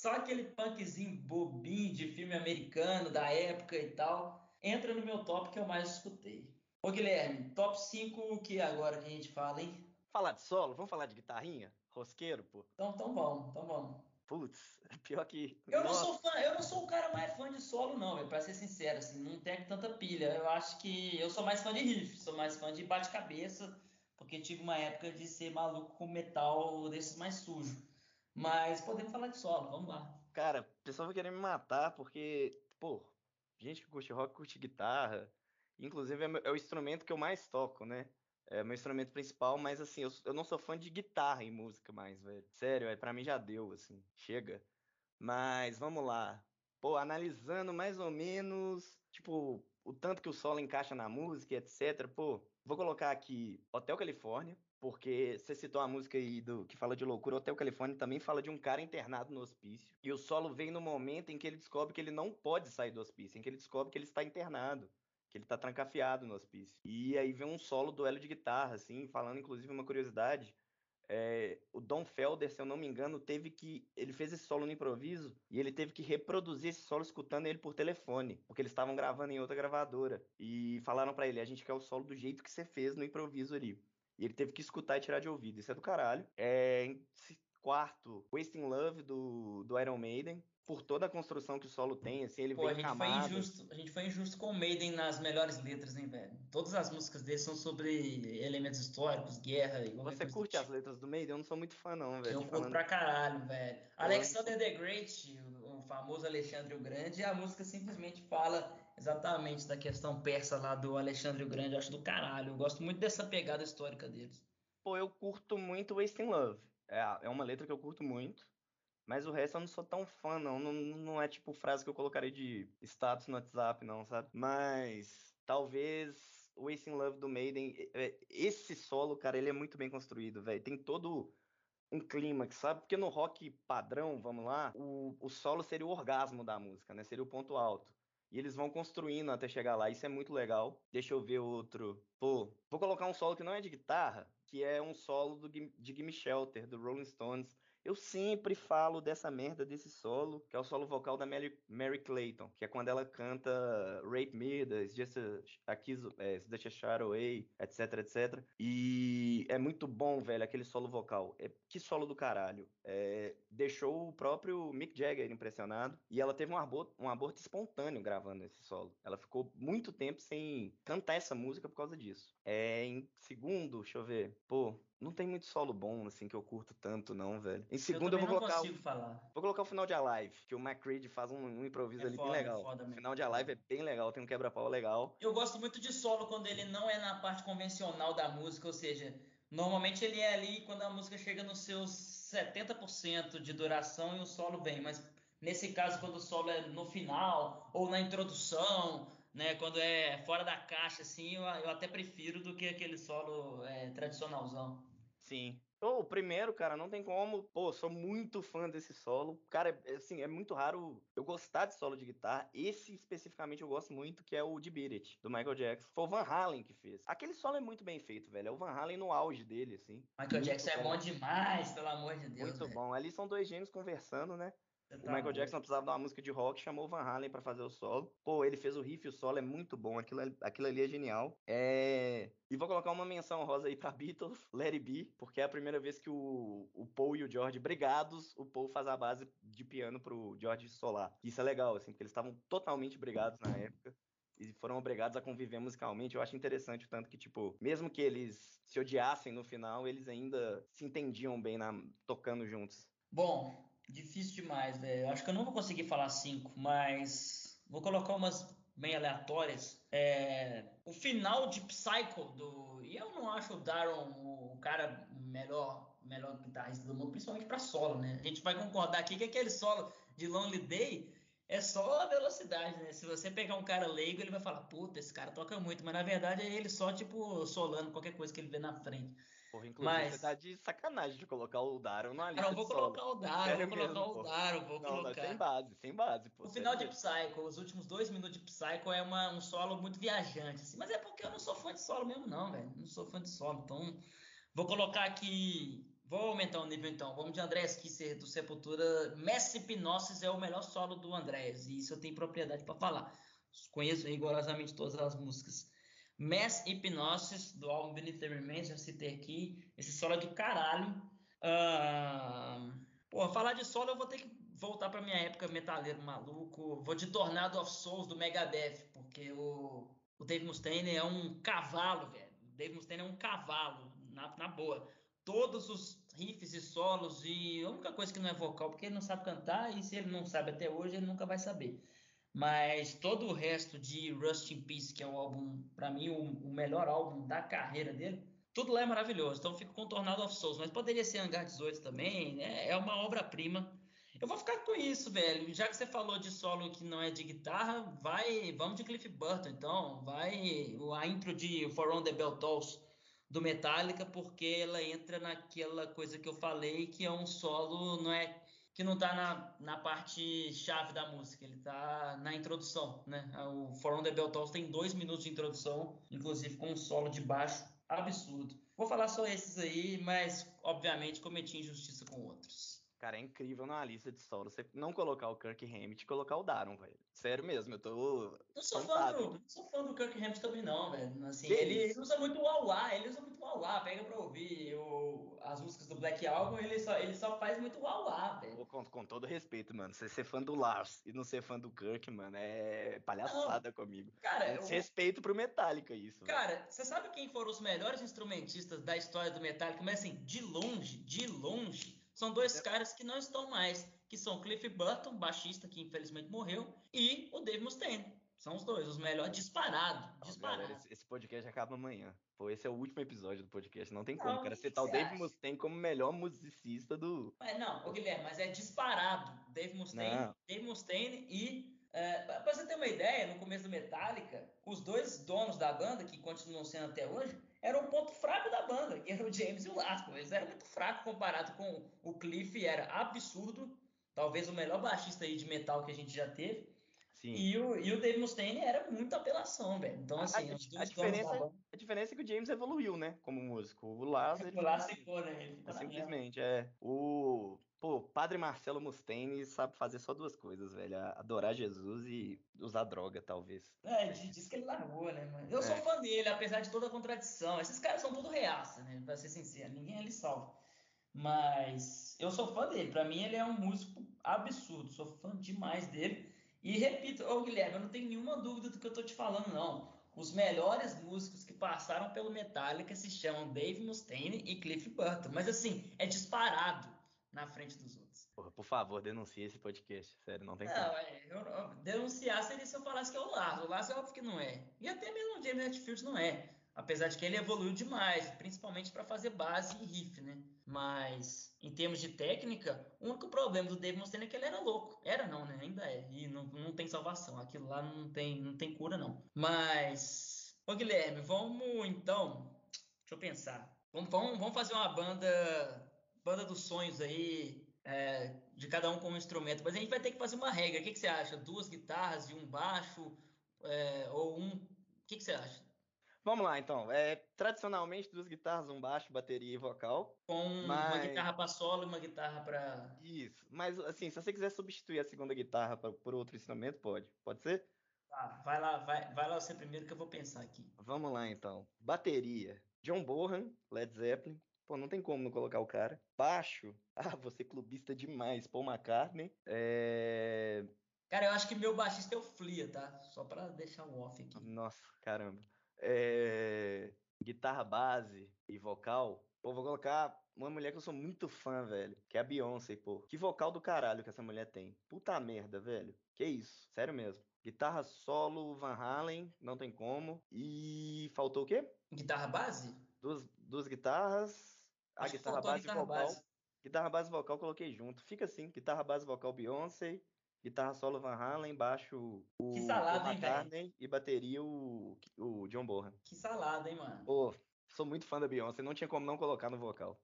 Só aquele punkzinho bobinho de filme americano da época e tal, entra no meu top que eu mais escutei. Ô Guilherme, top 5 que agora que a gente fala, hein? Falar de solo? Vamos falar de guitarrinha? Rosqueiro, pô? Então, então vamos, então vamos. Putz, [LAUGHS] pior que. Eu não, sou fã, eu não sou o cara mais fã de solo, não, véio, pra ser sincero, assim, não tenho tanta pilha. Eu acho que eu sou mais fã de riff, sou mais fã de bate-cabeça, porque tive uma época de ser maluco com metal desses mais sujo. Mas podemos falar de solo, vamos lá. Cara, o pessoal vai querer me matar porque, pô, gente que curte rock curte guitarra. Inclusive é, é o instrumento que eu mais toco, né? É meu instrumento principal, mas assim, eu, eu não sou fã de guitarra em música mais, velho. Sério, é, pra mim já deu, assim, chega. Mas vamos lá. Pô, analisando mais ou menos, tipo, o tanto que o solo encaixa na música, etc. Pô, vou colocar aqui Hotel Califórnia, porque você citou a música aí do que fala de loucura, Hotel Califórnia também fala de um cara internado no hospício. E o solo vem no momento em que ele descobre que ele não pode sair do hospício, em que ele descobre que ele está internado, que ele está trancafiado no hospício. E aí vem um solo duelo de guitarra, assim, falando inclusive uma curiosidade. É, o Don Felder, se eu não me engano, teve que. Ele fez esse solo no improviso e ele teve que reproduzir esse solo escutando ele por telefone, porque eles estavam gravando em outra gravadora. E falaram para ele: a gente quer o solo do jeito que você fez no improviso ali. E ele teve que escutar e tirar de ouvido. Isso é do caralho. É, quarto, Wasting Love do, do Iron Maiden por toda a construção que o solo tem, assim, ele Pô, vem a gente camado. Foi injusto, a gente foi injusto com o Maiden nas melhores letras, hein, velho? Todas as músicas dele são sobre elementos históricos, guerra e Você curte as letras do Maiden? Eu não sou muito fã, não, velho. Eu curto falando... pra caralho, velho. Alexander the Great, o famoso Alexandre o Grande, a música simplesmente fala exatamente da questão persa lá do Alexandre o Grande. Eu acho do caralho. Eu gosto muito dessa pegada histórica deles. Pô, eu curto muito Wasting Love. É, é uma letra que eu curto muito. Mas o resto eu não sou tão fã, não. não. Não é tipo frase que eu colocaria de status no WhatsApp, não, sabe? Mas talvez Wasting Love do Maiden, é, esse solo, cara, ele é muito bem construído, velho. Tem todo um clímax, sabe? Porque no rock padrão, vamos lá, o, o solo seria o orgasmo da música, né? Seria o ponto alto. E eles vão construindo até chegar lá. Isso é muito legal. Deixa eu ver outro. Pô, vou colocar um solo que não é de guitarra, que é um solo do, de Gimme Shelter, do Rolling Stones. Eu sempre falo dessa merda desse solo, que é o solo vocal da Mary, Mary Clayton, que é quando ela canta Rape Me, Just a, a Kiss, é, Just a Shadow Away, etc, etc. E é muito bom, velho, aquele solo vocal. É, que solo do caralho. É, deixou o próprio Mick Jagger impressionado. E ela teve um aborto, um aborto espontâneo gravando esse solo. Ela ficou muito tempo sem cantar essa música por causa disso. É, em segundo, deixa eu ver. Pô, não tem muito solo bom, assim, que eu curto tanto, não, velho. Em segundo, eu, eu vou colocar. O, falar. Vou colocar o final de Alive, que o McCreed faz um, um improviso é ali foda, bem legal. o final de Alive é bem legal, tem um quebra-pau legal. Eu gosto muito de solo quando ele não é na parte convencional da música, ou seja, normalmente ele é ali quando a música chega nos seus 70% de duração e o solo vem, mas nesse caso, quando o solo é no final ou na introdução né? Quando é fora da caixa, assim, eu, eu até prefiro do que aquele solo é, tradicionalzão. Sim. o primeiro, cara, não tem como. Pô, sou muito fã desse solo. Cara, é, assim, é muito raro eu gostar de solo de guitarra. Esse especificamente eu gosto muito, que é o de Beat It, do Michael Jackson. Foi o Van Halen que fez. Aquele solo é muito bem feito, velho. É o Van Halen no auge dele, assim. Michael Jackson bom. é bom demais, pelo amor de Deus. Muito bom. Ali são dois gênios conversando, né? O Michael Jackson precisava de uma música de rock, chamou o Van Halen para fazer o solo. Pô, ele fez o riff e o solo é muito bom, aquilo, aquilo ali é genial. É... E vou colocar uma menção rosa aí pra [LAUGHS] Beatles, Let It Be, porque é a primeira vez que o, o Paul e o George, brigados, o Paul faz a base de piano pro George solar. Isso é legal, assim, porque eles estavam totalmente brigados na época e foram obrigados a conviver musicalmente. Eu acho interessante o tanto que, tipo, mesmo que eles se odiassem no final, eles ainda se entendiam bem na, tocando juntos. Bom, Difícil demais, velho. Acho que eu não vou conseguir falar cinco, mas vou colocar umas bem aleatórias. É... O final de Psycho do. E eu não acho o Daron o cara melhor, melhor guitarrista do mundo, principalmente para solo, né? A gente vai concordar aqui que aquele solo de Lonely Day é só a velocidade, né? Se você pegar um cara leigo, ele vai falar, puta, esse cara toca muito, mas na verdade é ele só, tipo, solando qualquer coisa que ele vê na frente. Porra, inclusive Mas... você tá de sacanagem de colocar o Daron na lista. Não, vou colocar o Daron, vou colocar mesmo, o Daron, vou não, colocar. sem base, sem base, pô. O final de Psycho, os últimos dois minutos de Psycho é uma, um solo muito viajante, assim. Mas é porque eu não sou fã de solo mesmo, não, velho. Não sou fã de solo. Então, vou colocar aqui. Vou aumentar o nível então. Vamos de Andrés Kisser do Sepultura. Messi Hipnosis é o melhor solo do Andrés. E isso eu tenho propriedade para falar. Conheço rigorosamente todas as músicas. Mass Hypnosis, do álbum Beneath the Remains, já citei aqui. Esse solo é do caralho. Uh, pô, falar de solo eu vou ter que voltar para minha época metaleiro maluco. Vou de Tornado of Souls do Megadeth, porque o, o Dave Mustaine é um cavalo, velho. O Dave Mustaine é um cavalo, na, na boa. Todos os riffs e solos, e a única coisa que não é vocal, porque ele não sabe cantar, e se ele não sabe até hoje, ele nunca vai saber. Mas todo o resto de Rust in Peace, que é o álbum, para mim, o, o, melhor álbum da carreira dele, tudo lá é maravilhoso. Então fico com Tornado of Souls, mas poderia ser Hangar 18 também, né? É uma obra-prima. Eu vou ficar com isso, velho. Já que você falou de solo que não é de guitarra, vai, vamos de Cliff Burton, então. Vai a intro de For On The Bell Tolls do Metallica, porque ela entra naquela coisa que eu falei, que é um solo, não é que não está na, na parte chave da música, ele está na introdução, né? O For On The Bell Tolls tem dois minutos de introdução, inclusive com um solo de baixo absurdo. Vou falar só esses aí, mas obviamente cometi injustiça com outros. Cara, é incrível na lista de solo você não colocar o Kirk Hammett e colocar o Daron, velho. Sério mesmo, eu tô. Não sou, fã do, não sou fã do Kirk Hammett também, não, velho. Assim, ele, ele, usa muito o Auá, ele usa muito o Auá, pega pra ouvir o, as músicas do Black Album, ele só, ele só faz muito o Auá, velho. Com, com todo respeito, mano. Você ser fã do Lars e não ser fã do Kirk, mano, é palhaçada não, comigo. Cara, é respeito pro Metallica isso. Cara, você sabe quem foram os melhores instrumentistas da história do Metallica? Mas assim, de longe, de longe são dois é. caras que não estão mais, que são Cliff Burton, baixista que infelizmente morreu, e o Dave Mustaine. São os dois, os melhores disparado. disparado. Galera, esse, podcast acaba amanhã. Pô, esse é o último episódio do podcast. Não tem não, como, cara. Citar o Dave Mustaine como melhor musicista do. Mas não, ô Guilherme, mas é disparado. Dave Mustaine, Dave Mustaine e é, para você ter uma ideia, no começo do Metallica, os dois donos da banda, que continuam sendo até hoje, eram o ponto fraco da banda, que era o James e o Lars. Eles eram muito fracos comparado com o Cliff, era absurdo. Talvez o melhor baixista aí de metal que a gente já teve. Sim. E o, e o Dave Mustaine era muita apelação, velho. Então, assim, a, os dois a diferença, banda... a diferença é que o James evoluiu, né? Como músico. O Lars. [LAUGHS] Ele o Lars ficou, né? Ele ficou simplesmente, é. O Pô, Padre Marcelo Mustaine sabe fazer só duas coisas, velho. Adorar Jesus e usar droga, talvez. É, diz que ele largou, né, mano? Eu é. sou fã dele, apesar de toda a contradição. Esses caras são tudo reaça, né? Pra ser sincero. Ninguém ele salva. Mas eu sou fã dele. Pra mim, ele é um músico absurdo. Sou fã demais dele. E repito, ô Guilherme, eu não tenho nenhuma dúvida do que eu tô te falando, não. Os melhores músicos que passaram pelo Metallica se chamam Dave Mustaine e Cliff Burton. Mas assim, é disparado na frente dos outros. Porra, por favor, denuncie esse podcast. Sério, não tem não, como. É, eu, eu, denunciar seria se eu falasse que é o Lars. O Lars é óbvio que não é. E até mesmo o James Hetfield não é. Apesar de que ele evoluiu demais, principalmente para fazer base e riff, né? Mas, em termos de técnica, o único problema do Dave Mustaine é que ele era louco. Era não, né? Ainda é. E não, não tem salvação. Aquilo lá não tem, não tem cura, não. Mas, ô Guilherme, vamos então... Deixa eu pensar. Vamos, vamos, vamos fazer uma banda banda dos sonhos aí, é, de cada um com um instrumento. Mas a gente vai ter que fazer uma regra. O que, que você acha? Duas guitarras e um baixo? É, ou um. O que, que você acha? Vamos lá, então. É, tradicionalmente, duas guitarras, um baixo, bateria e vocal. Com mas... uma guitarra para solo e uma guitarra para. Isso. Mas, assim, se você quiser substituir a segunda guitarra pra, por outro instrumento, pode. Pode ser? Tá, vai lá, vai, vai lá você primeiro que eu vou pensar aqui. Vamos lá, então. Bateria. John Bonham, Led Zeppelin. Pô, não tem como não colocar o cara. Baixo. [LAUGHS] Ah, você clubista demais. Paul McCartney. É... Cara, eu acho que meu baixista é o Flia, tá? Só pra deixar o off aqui. Nossa, caramba. É... Guitarra base e vocal. Pô, vou colocar uma mulher que eu sou muito fã, velho. Que é a Beyoncé, pô. Que vocal do caralho que essa mulher tem. Puta merda, velho. Que isso. Sério mesmo. Guitarra solo, Van Halen, não tem como. E faltou o quê? Guitarra base? Duas, duas guitarras, a guitarra base guitarra vocal. Base. Guitarra base vocal coloquei junto. Fica assim, guitarra base vocal Beyoncé, guitarra solo Van Halen, baixo o, que salada, o McCartney e bateria o, o John Bonham. Que salada, hein, mano? Pô, sou muito fã da Beyoncé, não tinha como não colocar no vocal.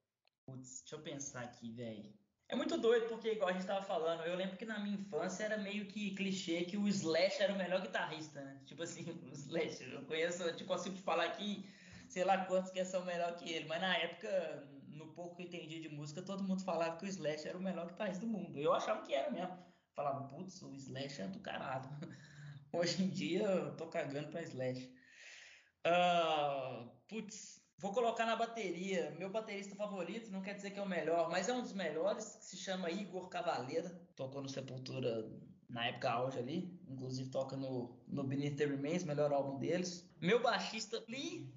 Putz, deixa eu pensar aqui, velho. É muito doido, porque igual a gente tava falando, eu lembro que na minha infância era meio que clichê que o Slash era o melhor guitarrista, né? Tipo assim, [LAUGHS] o Slash, eu conheço, eu te consigo te falar aqui, sei lá quantos que são melhor que ele, mas na época no pouco que eu entendi de música, todo mundo falava que o Slash era o melhor guitarrista do mundo. Eu achava que era mesmo. Falava, putz, o Slash é do caralho. [LAUGHS] Hoje em dia eu tô cagando pra Slash. Uh, putz, vou colocar na bateria. Meu baterista favorito, não quer dizer que é o melhor, mas é um dos melhores, que se chama Igor Cavaleira. Tocou no Sepultura na época auge ali. Inclusive toca no, no Beneath the Remains, melhor álbum deles. Meu baixista, Lee,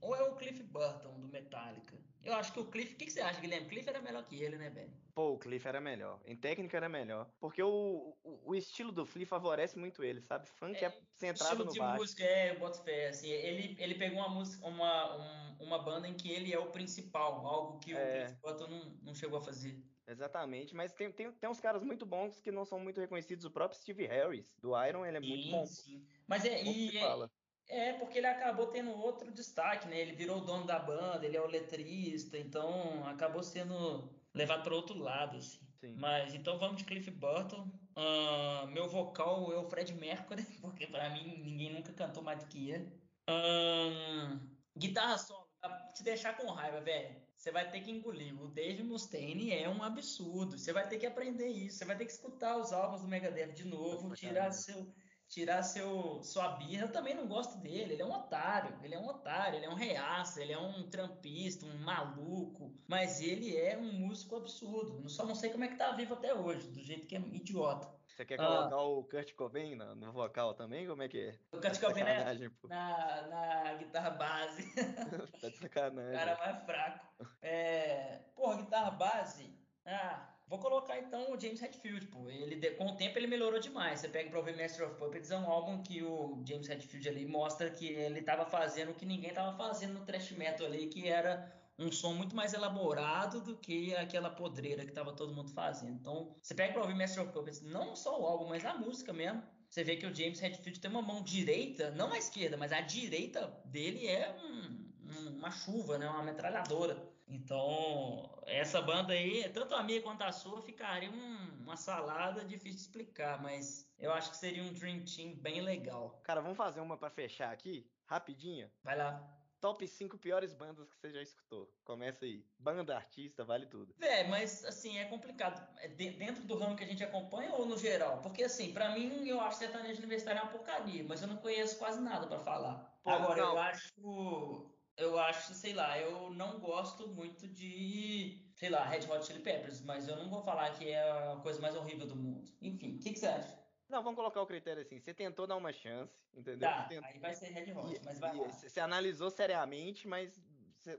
ou é o Cliff Burton, do Metallica? Eu acho que o Cliff. O que, que você acha, Guilherme? Cliff era melhor que ele, né, velho? Pô, o Cliff era melhor. Em técnica era melhor. Porque o, o, o estilo do Flea favorece muito ele, sabe? Funk é, é centrado no de baixo. música, é, eu boto fé. Assim, ele, ele pegou uma música, uma, um, uma banda em que ele é o principal, algo que é. o Cliff Button não, não chegou a fazer. Exatamente, mas tem, tem, tem uns caras muito bons que não são muito reconhecidos. O próprio Steve Harris, do Iron, ele é sim, muito bom. Sim. Mas é, e, é, é, porque ele acabou tendo outro destaque, né? Ele virou o dono da banda, ele é o letrista, então acabou sendo levado para outro lado, assim. Sim. Mas então vamos de Cliff Burton. Uh, meu vocal é o Fred Mercury, [LAUGHS] porque para mim ninguém nunca cantou mais do que ele. Uh, guitarra solo, pra te deixar com raiva, velho. Você vai ter que engolir. O Dave Mustaine é um absurdo. Você vai ter que aprender isso. Você vai ter que escutar os álbuns do Megadeth de novo, tirar seu tirar seu, sua birra, eu também não gosto dele. Ele é um otário, ele é um otário, ele é um reaça, ele é um trampista, um maluco. Mas ele é um músico absurdo. Eu só não sei como é que tá vivo até hoje, do jeito que é idiota. Você quer colocar ah, o Kurt Cobain no, no, vocal também? Como é que é? O Kurt Cobain é na, na guitarra base. [LAUGHS] tá de sacanagem. [LAUGHS] O cara mais fraco. É, porra, guitarra base. Ah, Vou colocar então o James Hetfield, pô. Ele, com o tempo ele melhorou demais. Você pega pra ouvir Master of Puppets, é um álbum que o James Hetfield ali mostra que ele tava fazendo o que ninguém tava fazendo no thrash metal ali, que era um som muito mais elaborado do que aquela podreira que tava todo mundo fazendo. Então, você pega pra ouvir Master of Puppets, não só o álbum, mas a música mesmo. Você vê que o James Hetfield tem uma mão direita, não a esquerda, mas a direita dele é um, uma chuva, né? Uma metralhadora. Então, essa banda aí, tanto a minha quanto a sua, ficaria um, uma salada difícil de explicar, mas eu acho que seria um Dream Team bem legal. Cara, vamos fazer uma para fechar aqui, rapidinho? Vai lá. Top 5 piores bandas que você já escutou. Começa aí. Banda, artista, vale tudo. É, mas assim, é complicado. É dentro do ramo que a gente acompanha ou no geral? Porque assim, para mim, eu acho sertanejo universitário é uma porcaria, mas eu não conheço quase nada para falar. Pô, Agora, não. eu acho eu acho, sei lá, eu não gosto muito de, sei lá, Red Hot Chili Peppers, mas eu não vou falar que é a coisa mais horrível do mundo. Enfim, o que, que, você acha? Não, vamos colocar o critério assim. Você tentou dar uma chance, entendeu? Tá, tentou... aí vai ser Red Hot, mas vai lá. Você analisou seriamente, mas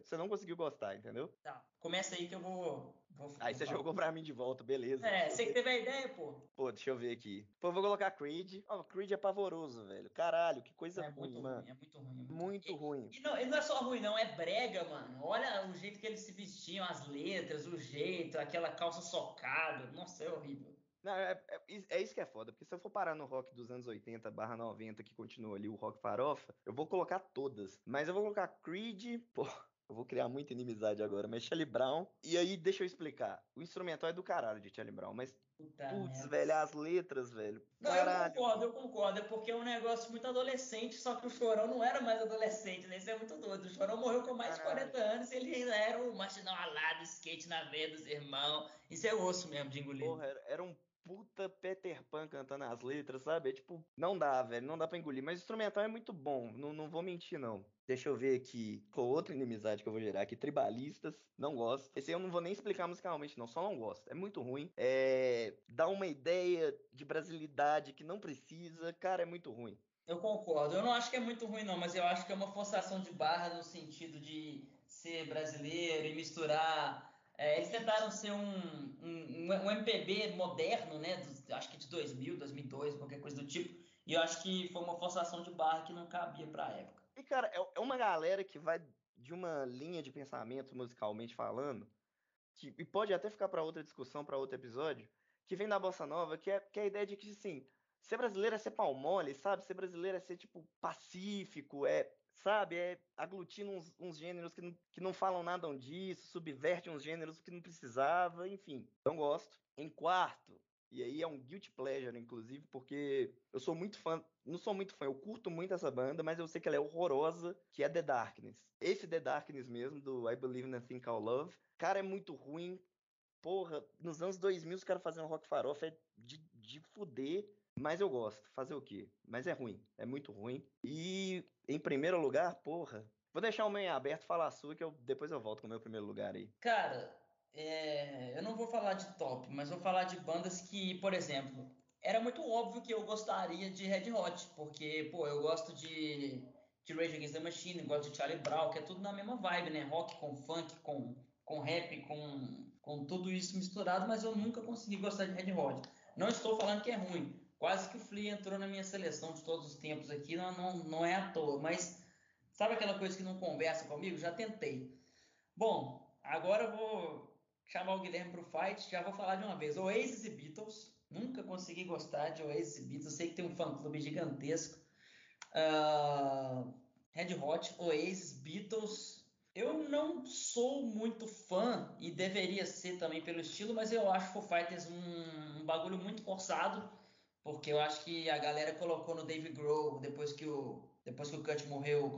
você não conseguiu gostar, entendeu? Tá, começa aí que eu vou. Vou aí você jogou pra mim de volta, beleza. É, você que teve a ideia, pô. Pô, deixa eu ver aqui. Pô, vou colocar Creed. Ó, oh, Creed é pavoroso, velho. Caralho, que coisa é ruim, mano. Ruim, é muito ruim. É muito, muito e, ruim. E não, e não é só ruim, não, é brega, mano. Olha o jeito que eles se vestiam, as letras, o jeito, aquela calça socada. Nossa, é horrível. Não, é, é, é, isso que é foda, porque se eu for parar no rock dos anos 80 barra 90, que continua ali o rock farofa, eu vou colocar todas. Mas eu vou colocar Creed, pô, eu vou criar muita inimizade agora, mas Charlie Brown. E aí, deixa eu explicar. O instrumental é do caralho de Charlie Brown, mas. Puta putz, velho, as letras, velho. Não, caralho. eu concordo, eu concordo. É porque é um negócio muito adolescente, só que o Chorão não era mais adolescente, né? Isso é muito doido. O Chorão morreu com mais caralho. de 40 anos e ele ainda era o machinão alado, skate na veia dos irmãos. Isso é osso mesmo de engolir. Porra, era, era um puta Peter Pan cantando as letras, sabe? É tipo, não dá, velho, não dá pra engolir. Mas o instrumental é muito bom, não, não vou mentir, não. Deixa eu ver aqui com outra inimizade que eu vou gerar aqui. Tribalistas, não gosto. Esse eu não vou nem explicar musicalmente, não, só não gosto. É muito ruim. É... Dá uma ideia de brasilidade que não precisa. Cara, é muito ruim. Eu concordo. Eu não acho que é muito ruim, não, mas eu acho que é uma forçação de barra no sentido de ser brasileiro e misturar é, eles tentaram ser um, um, um, MPB moderno, né? Acho que de 2000, 2002, qualquer coisa do tipo. E eu acho que foi uma forçação de barra que não cabia pra época. E, cara, é, é uma galera que vai de uma linha de pensamento musicalmente falando, que, e pode até ficar para outra discussão, para outro episódio, que vem da bossa nova, que é, que é a ideia de que, assim, ser brasileiro é ser pau mole, sabe? Ser brasileiro é ser, tipo, pacífico, é sabe? É, aglutina uns, uns gêneros que não, que não falam nada disso, subverte uns gêneros que não precisava, enfim. Não gosto. Em quarto, e aí é um guilty pleasure, inclusive, porque eu sou muito fã, não sou muito fã, eu curto muito essa banda, mas eu sei que ela é horrorosa, que é The Darkness. Esse The Darkness mesmo, do I Believe in a Called Love, cara, é muito ruim. Porra, nos anos 2000 os caras fazendo rock farofa é de, de fuder. Mas eu gosto. Fazer o quê? Mas é ruim. É muito ruim. E em primeiro lugar, porra. Vou deixar o meio aberto falar a sua, que eu, depois eu volto com o meu primeiro lugar aí. Cara, é, eu não vou falar de top, mas vou falar de bandas que, por exemplo, era muito óbvio que eu gostaria de Red Hot, porque, pô, eu gosto de de Rage Against the Machine, gosto de Charlie Brown, que é tudo na mesma vibe, né? Rock com funk, com, com rap, com, com tudo isso misturado, mas eu nunca consegui gostar de Red Hot. Não estou falando que é ruim. Quase que o Flea entrou na minha seleção de todos os tempos aqui, não, não, não é à toa, mas sabe aquela coisa que não conversa comigo? Já tentei. Bom, agora eu vou chamar o Guilherme para o fight, já vou falar de uma vez. Oasis e Beatles, nunca consegui gostar de Oasis e Beatles, sei que tem um fã-clube gigantesco. Uh, Red Hot, Oasis, Beatles. Eu não sou muito fã e deveria ser também pelo estilo, mas eu acho Foo Fighters um, um bagulho muito forçado, porque eu acho que a galera colocou no Dave Grohl depois que o depois que o Kurt morreu,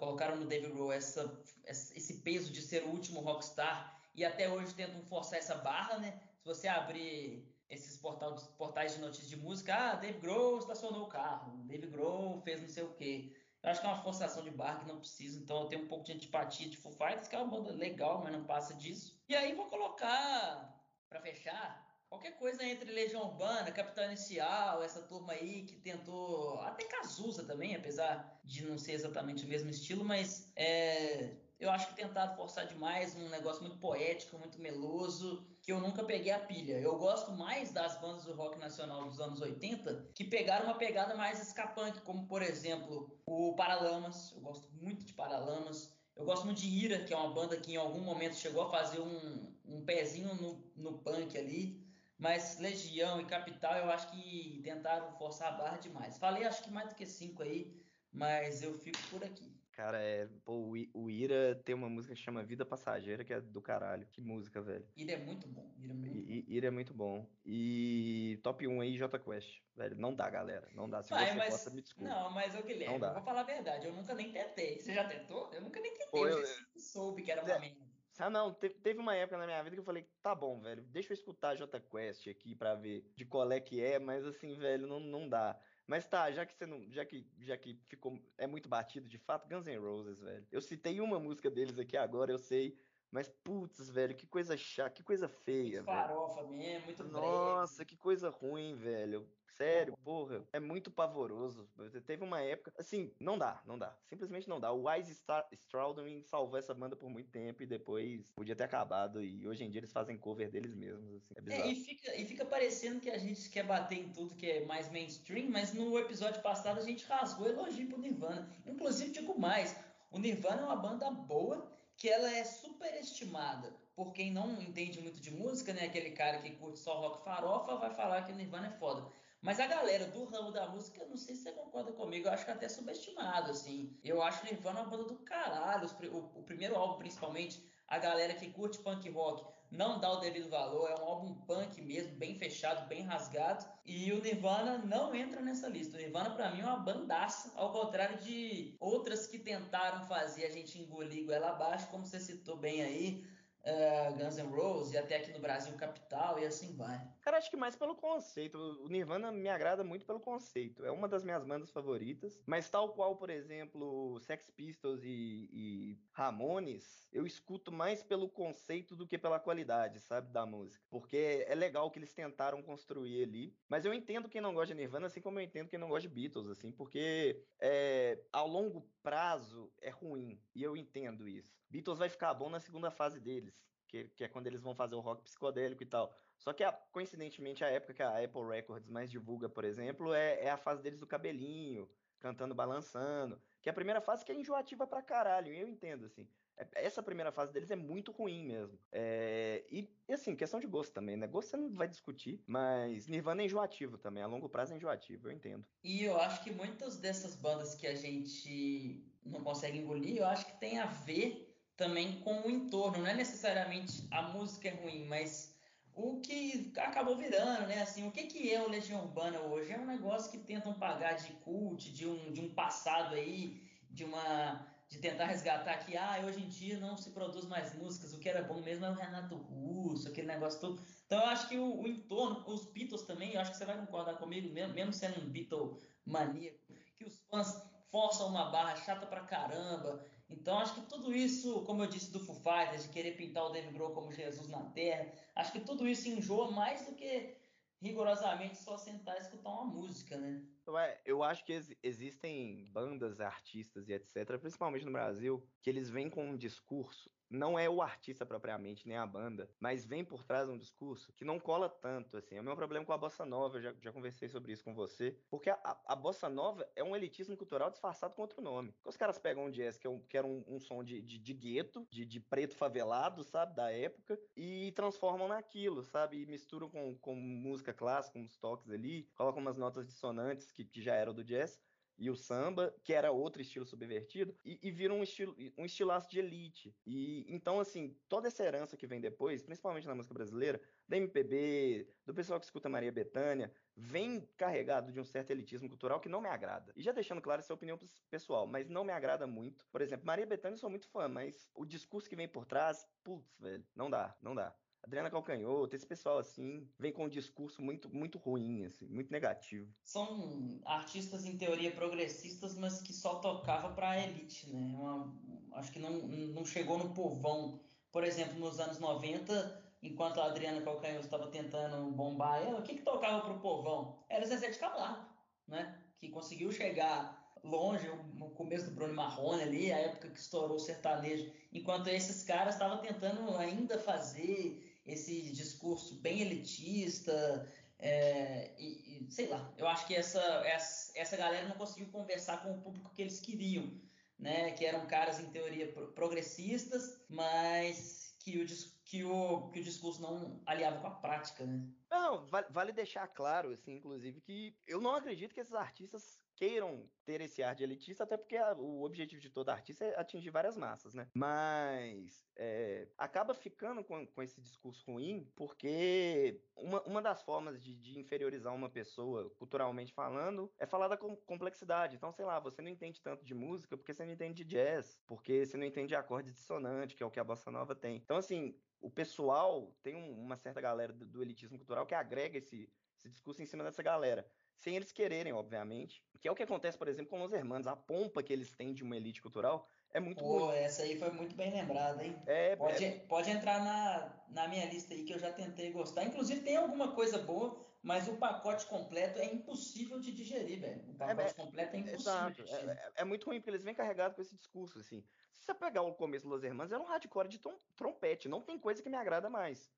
colocaram no Dave Grohl essa, esse peso de ser o último rockstar e até hoje tentam forçar essa barra, né? Se você abrir esses portal, portais de notícias de música, ah, Dave Grohl estacionou o carro, Dave Grohl fez não sei o quê. Eu acho que é uma forçação de barra que não precisa, então eu tenho um pouco de antipatia de Foo Fighters, que é uma banda legal, mas não passa disso. E aí vou colocar, para fechar, qualquer coisa entre Legião Urbana, Capital Inicial, essa turma aí que tentou, até Cazuza também, apesar de não ser exatamente o mesmo estilo, mas é, eu acho que tentaram forçar demais, um negócio muito poético, muito meloso, que eu nunca peguei a pilha. Eu gosto mais das bandas do rock nacional dos anos 80, que pegaram uma pegada mais escapante, como por exemplo o Paralamas. Eu gosto muito de Paralamas. Eu gosto muito de Ira, que é uma banda que em algum momento chegou a fazer um, um pezinho no, no punk ali. Mas Legião e Capital eu acho que tentaram forçar a barra demais. Falei acho que mais do que cinco aí, mas eu fico por aqui. Cara, é. Pô, o Ira tem uma música que chama Vida Passageira, que é do caralho. Que música, velho. Ira é muito bom. Ira é muito, I, Ira é muito bom. E top 1 aí, J Quest. Velho, não dá, galera. Não dá. Se Vai, você mas... gosta, me desculpa. Não, mas o Guilherme, eu vou falar a verdade. Eu nunca nem tentei. Você já tentou? Eu nunca nem tentei. Pô, eu, eu soube que era uma merda. Ah, não, teve uma época na minha vida que eu falei, tá bom, velho, deixa eu escutar J Quest aqui pra ver de qual é que é, mas assim, velho, não, não dá. Mas tá, já que você não, já que já que ficou é muito batido de fato, Guns N' Roses, velho. Eu citei uma música deles aqui agora, eu sei, mas putz, velho, que coisa chata, que coisa feia, muito farofa mesmo, muito Nossa, breve. que coisa ruim, velho. Sério, porra, é muito pavoroso. Teve uma época, assim, não dá, não dá. Simplesmente não dá. O Wise Strawdon salvou essa banda por muito tempo e depois podia ter acabado. E hoje em dia eles fazem cover deles mesmos, assim. É, bizarro. É, e, fica, e fica parecendo que a gente quer bater em tudo que é mais mainstream, mas no episódio passado a gente rasgou elogio pro Nirvana. Inclusive, digo mais, o Nirvana é uma banda boa que ela é superestimada por quem não entende muito de música, né? Aquele cara que curte só rock farofa vai falar que o Nirvana é foda. Mas a galera do ramo da música, não sei se você concorda comigo, eu acho que é até subestimado, assim. Eu acho Nirvana uma banda do caralho. O, o primeiro álbum, principalmente, a galera que curte punk rock não dá o devido valor. É um álbum punk mesmo, bem fechado, bem rasgado. E o Nirvana não entra nessa lista. O Nirvana, para mim, é uma bandaça, ao contrário de outras que tentaram fazer a gente engolir ela abaixo, como você citou bem aí uh, Guns N' Roses e até aqui no Brasil Capital e assim vai. Cara, acho que mais pelo conceito. O Nirvana me agrada muito pelo conceito. É uma das minhas bandas favoritas. Mas tal qual, por exemplo, Sex Pistols e, e Ramones, eu escuto mais pelo conceito do que pela qualidade, sabe, da música. Porque é legal que eles tentaram construir ali. Mas eu entendo quem não gosta de Nirvana, assim como eu entendo quem não gosta de Beatles, assim, porque é, ao longo prazo é ruim. E eu entendo isso. Beatles vai ficar bom na segunda fase deles. Que, que, é quando eles vão fazer o rock psicodélico e tal. Só que, a, coincidentemente, a época que a Apple Records mais divulga, por exemplo, é, é, a fase deles do cabelinho, cantando, balançando. Que é a primeira fase que é enjoativa pra caralho, e eu entendo, assim. É, essa primeira fase deles é muito ruim mesmo. É, e, e, assim, questão de gosto também, né? Gosto você não vai discutir, mas Nirvana é enjoativo também, a longo prazo é enjoativo, eu entendo. E eu acho que muitas dessas bandas que a gente não consegue engolir, eu acho que tem a ver também com o entorno. Não é necessariamente a música é ruim, mas o que acabou virando, né? Assim, o que, que é o Legião Urbana hoje? É um negócio que tentam pagar de cult, de um, de um passado aí, de uma de tentar resgatar que ah, hoje em dia não se produz mais músicas, o que era bom mesmo é o Renato Russo, aquele negócio todo. Então eu acho que o, o entorno, os Beatles também, eu acho que você vai concordar comigo, mesmo, mesmo sendo um Beatle maníaco, que os fãs forçam uma barra chata pra caramba, então acho que tudo isso, como eu disse do Foo Fighters, de querer pintar o Dave Grohl como Jesus na Terra, acho que tudo isso enjoa mais do que rigorosamente só sentar e escutar uma música, né? Ué, eu acho que ex existem bandas, artistas e etc., principalmente no Brasil, que eles vêm com um discurso não é o artista propriamente, nem a banda, mas vem por trás um discurso que não cola tanto, assim. É o meu problema com a bossa nova, eu já, já conversei sobre isso com você, porque a, a, bossa nova é um elitismo cultural disfarçado com outro nome. Os caras pegam um jazz, que, é um, que era um, um som de, de, de gueto, de, de, preto favelado, sabe, da época, e transformam naquilo, sabe, e misturam com, com música clássica, uns toques ali, colocam umas notas dissonantes que, que já eram do jazz, e o samba, que era outro estilo subvertido, e, e vira um, estilo, um estilaço de elite. E então, assim, toda essa herança que vem depois, principalmente na música brasileira, da MPB, do pessoal que escuta Maria Bethânia, vem carregado de um certo elitismo cultural que não me agrada. E já deixando claro essa opinião pessoal, mas não me agrada muito. Por exemplo, Maria Bethânia eu sou muito fã, mas o discurso que vem por trás, putz, velho, não dá, não dá. Adriana Calcanhoto, esse pessoal assim, vem com um discurso muito, muito ruim, assim, muito negativo. São artistas em teoria progressistas, mas que só tocava para a elite, né? Uma, acho que não, não chegou no povão. Por exemplo, nos anos 90, enquanto a Adriana Calcanhoto estava tentando bombar ela, o que, que tocava para o povão? Era Zezé de Camargo, né? Que conseguiu chegar longe, no começo do Bruno Marrone ali, a época que estourou o sertanejo, enquanto esses caras estavam tentando ainda fazer esse discurso bem elitista, é, e, e, sei lá, eu acho que essa, essa, essa galera não conseguiu conversar com o público que eles queriam, né? Que eram caras, em teoria, progressistas, mas que o, que o, que o discurso não aliava com a prática, né? Não, vale, deixar claro, assim, inclusive, que eu não acredito que esses artistas queiram ter esse ar de elitista, até porque a, o objetivo de todo artista é atingir várias massas, né? Mas é, acaba ficando com, com, esse discurso ruim, porque uma, uma das formas de, de, inferiorizar uma pessoa, culturalmente falando, é falar da complexidade. Então, sei lá, você não entende tanto de música porque você não entende de jazz, porque você não entende de acorde dissonante, que é o que a bossa nova tem. Então, assim, o pessoal tem um, uma certa galera do, do elitismo cultural que agrega esse, esse discurso em cima dessa galera sem eles quererem, obviamente. Que é o que acontece, por exemplo, com os hermanos. A pompa que eles têm de uma elite cultural é muito Pô, ruim. essa aí foi muito bem lembrada, hein? É, pode, é... pode entrar na, na minha lista aí que eu já tentei gostar. Inclusive tem alguma coisa boa, mas o pacote completo é impossível de digerir, velho. O pacote é, completo é impossível. Exato. É, é, é, muito ruim porque eles vêm carregados com esse discurso, assim. Se você pegar o começo dos Los Hermanos, era um hardcore de trompete. Não tem coisa que me agrada mais.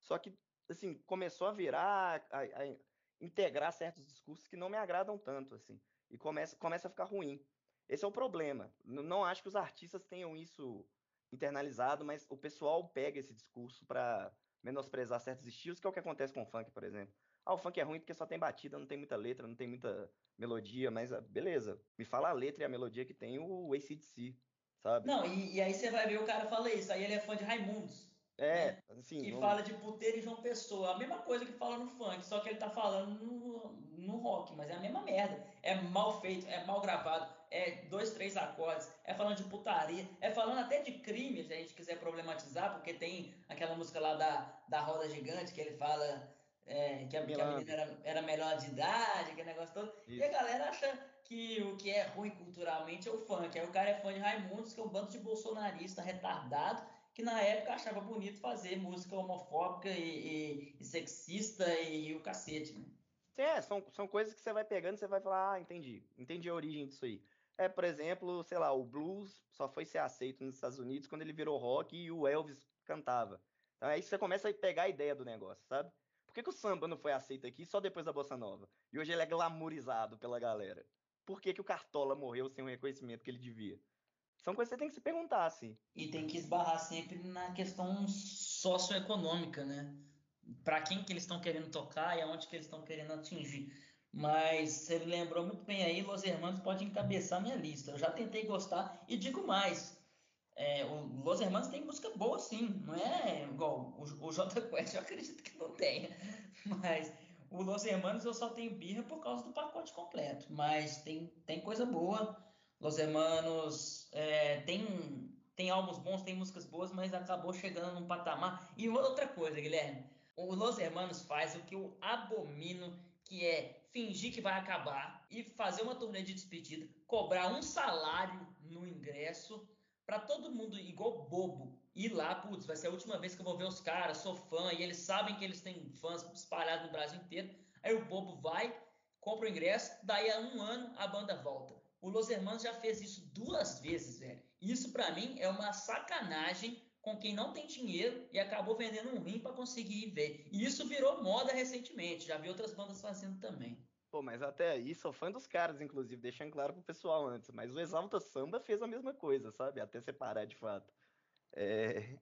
Só que, assim, começou a virar... A, a, integrar certos discursos que não me agradam tanto, assim, e começa, começa a ficar ruim. Esse é o problema. Não acho que os artistas tenham isso internalizado, mas o pessoal pega esse discurso para menosprezar certos estilos, que é o que acontece com o funk, por exemplo. Ah, o funk é ruim porque só tem batida, não tem muita letra, não tem muita melodia, mas ah, beleza. Me fala a letra e a melodia que tem o ACDC, sabe? Não, e, e aí você vai ver o cara fala isso, aí ele é fã de Raimundos. É, né? assim. Que vamos... fala de puteiro e João Pessoa. A mesma coisa que fala no funk, só que ele tá falando no, no rock, mas é a mesma merda. É mal feito, é mal gravado, é dois, três acordes, é falando de putaria, é falando até de crime, se a gente quiser problematizar, porque tem aquela música lá da, da Roda Gigante que ele fala. É, que, a, que, a, menina era, era melhor de idade, aquele negócio todo. Isso. E a galera acha que o que é ruim culturalmente é o funk. Aí o cara é fã de Raimundos, que é um bando de bolsonarista retardado, que na época achava bonito fazer música homofóbica e, e, e sexista e, o cacete, né? É, são, são coisas que você vai pegando e você vai falar, ah, entendi, entendi a origem disso aí. É, por exemplo, sei lá, o blues só foi ser aceito nos Estados Unidos quando ele virou rock e o Elvis cantava. Então aí você começa a pegar a ideia do negócio, sabe? Por que, que o samba não foi aceito aqui só depois da Bossa Nova? E hoje ele é glamourizado pela galera. Por que, que o Cartola morreu sem o reconhecimento que ele devia? São coisas que você tem que se perguntar, assim. E tem que esbarrar sempre na questão socioeconômica, né? Para quem que eles estão querendo tocar e aonde que eles estão querendo atingir. Mas você lembrou muito bem aí, Los Hermanos pode encabeçar minha lista. Eu já tentei gostar e digo mais. É, o Los Hermanos tem música boa, sim. Não é igual o, o J Quest, eu acredito que não tenha. Mas o Los Hermanos eu só tenho birra por causa do pacote completo. Mas tem, tem coisa boa. Los Hermanos é, tem, tem álbuns bons, tem músicas boas, mas acabou chegando num patamar. E outra coisa, Guilherme, o Los Hermanos faz o que eu abomino, que é fingir que vai acabar e fazer uma turnê de despedida, cobrar um salário no ingresso para todo mundo igual bobo ir lá, putz, vai ser a última vez que eu vou ver os caras, sou fã, e eles sabem que eles têm fãs espalhados no Brasil inteiro. Aí o bobo vai, compra o ingresso, daí a um ano a banda volta. O Los Hermanos já fez isso duas vezes, velho. Isso para mim é uma sacanagem com quem não tem dinheiro e acabou vendendo um rim para conseguir ir ver. E isso virou moda recentemente, já vi outras bandas fazendo também. Pô, mas até aí sou fã dos caras, inclusive, deixando claro pro pessoal antes. Mas o Exalta Samba fez a mesma coisa, sabe? Até separar de fato. É...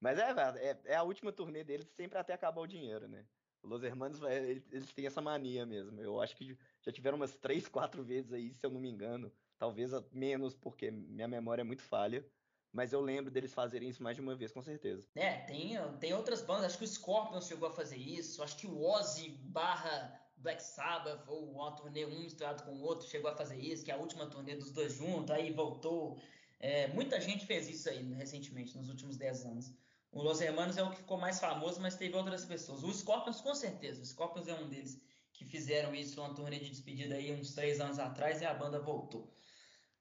Mas é, é, é a última turnê deles sempre até acabar o dinheiro, né? Los Hermanos, eles têm essa mania mesmo. Eu acho que já tiveram umas três, quatro vezes aí, se eu não me engano. Talvez menos, porque minha memória é muito falha. Mas eu lembro deles fazerem isso mais de uma vez, com certeza. É, tem, tem outras bandas. Acho que o Scorpions chegou a fazer isso. Acho que o Ozzy barra Black Sabbath, ou uma turnê um misturado com o outro, chegou a fazer isso, que é a última turnê dos dois juntos, aí voltou. É, muita gente fez isso aí recentemente, nos últimos 10 anos. O Los Hermanos é o que ficou mais famoso, mas teve outras pessoas. O Scorpions, com certeza. O Scorpions é um deles que fizeram isso, uma turnê de despedida aí uns três anos atrás, e a banda voltou.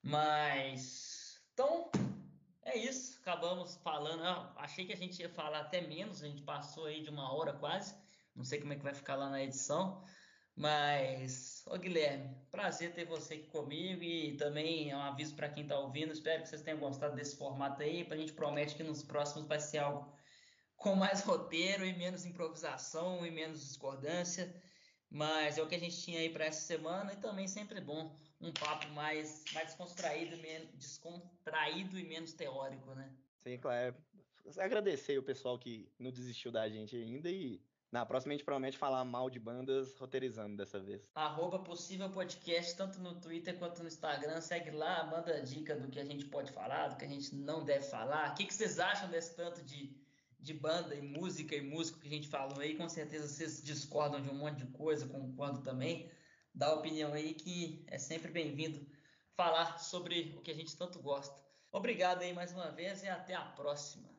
Mas. Então, é isso. Acabamos falando. Eu achei que a gente ia falar até menos, a gente passou aí de uma hora quase. Não sei como é que vai ficar lá na edição. Mas, ô Guilherme, prazer ter você aqui comigo e também é um aviso para quem está ouvindo. Espero que vocês tenham gostado desse formato aí. A gente promete que nos próximos vai ser algo com mais roteiro e menos improvisação e menos discordância. Mas é o que a gente tinha aí para essa semana e também sempre bom um papo mais, mais descontraído, descontraído e menos teórico, né? Sim, claro. Agradecer o pessoal que não desistiu da gente ainda e na próxima a gente promete falar mal de bandas roteirizando dessa vez. Arroba possível podcast, tanto no Twitter quanto no Instagram. Segue lá, manda dica do que a gente pode falar, do que a gente não deve falar. O que, que vocês acham desse tanto de, de banda e música e músico que a gente falou aí? Com certeza vocês discordam de um monte de coisa, concordo também. Dá opinião aí que é sempre bem-vindo falar sobre o que a gente tanto gosta. Obrigado aí mais uma vez e até a próxima.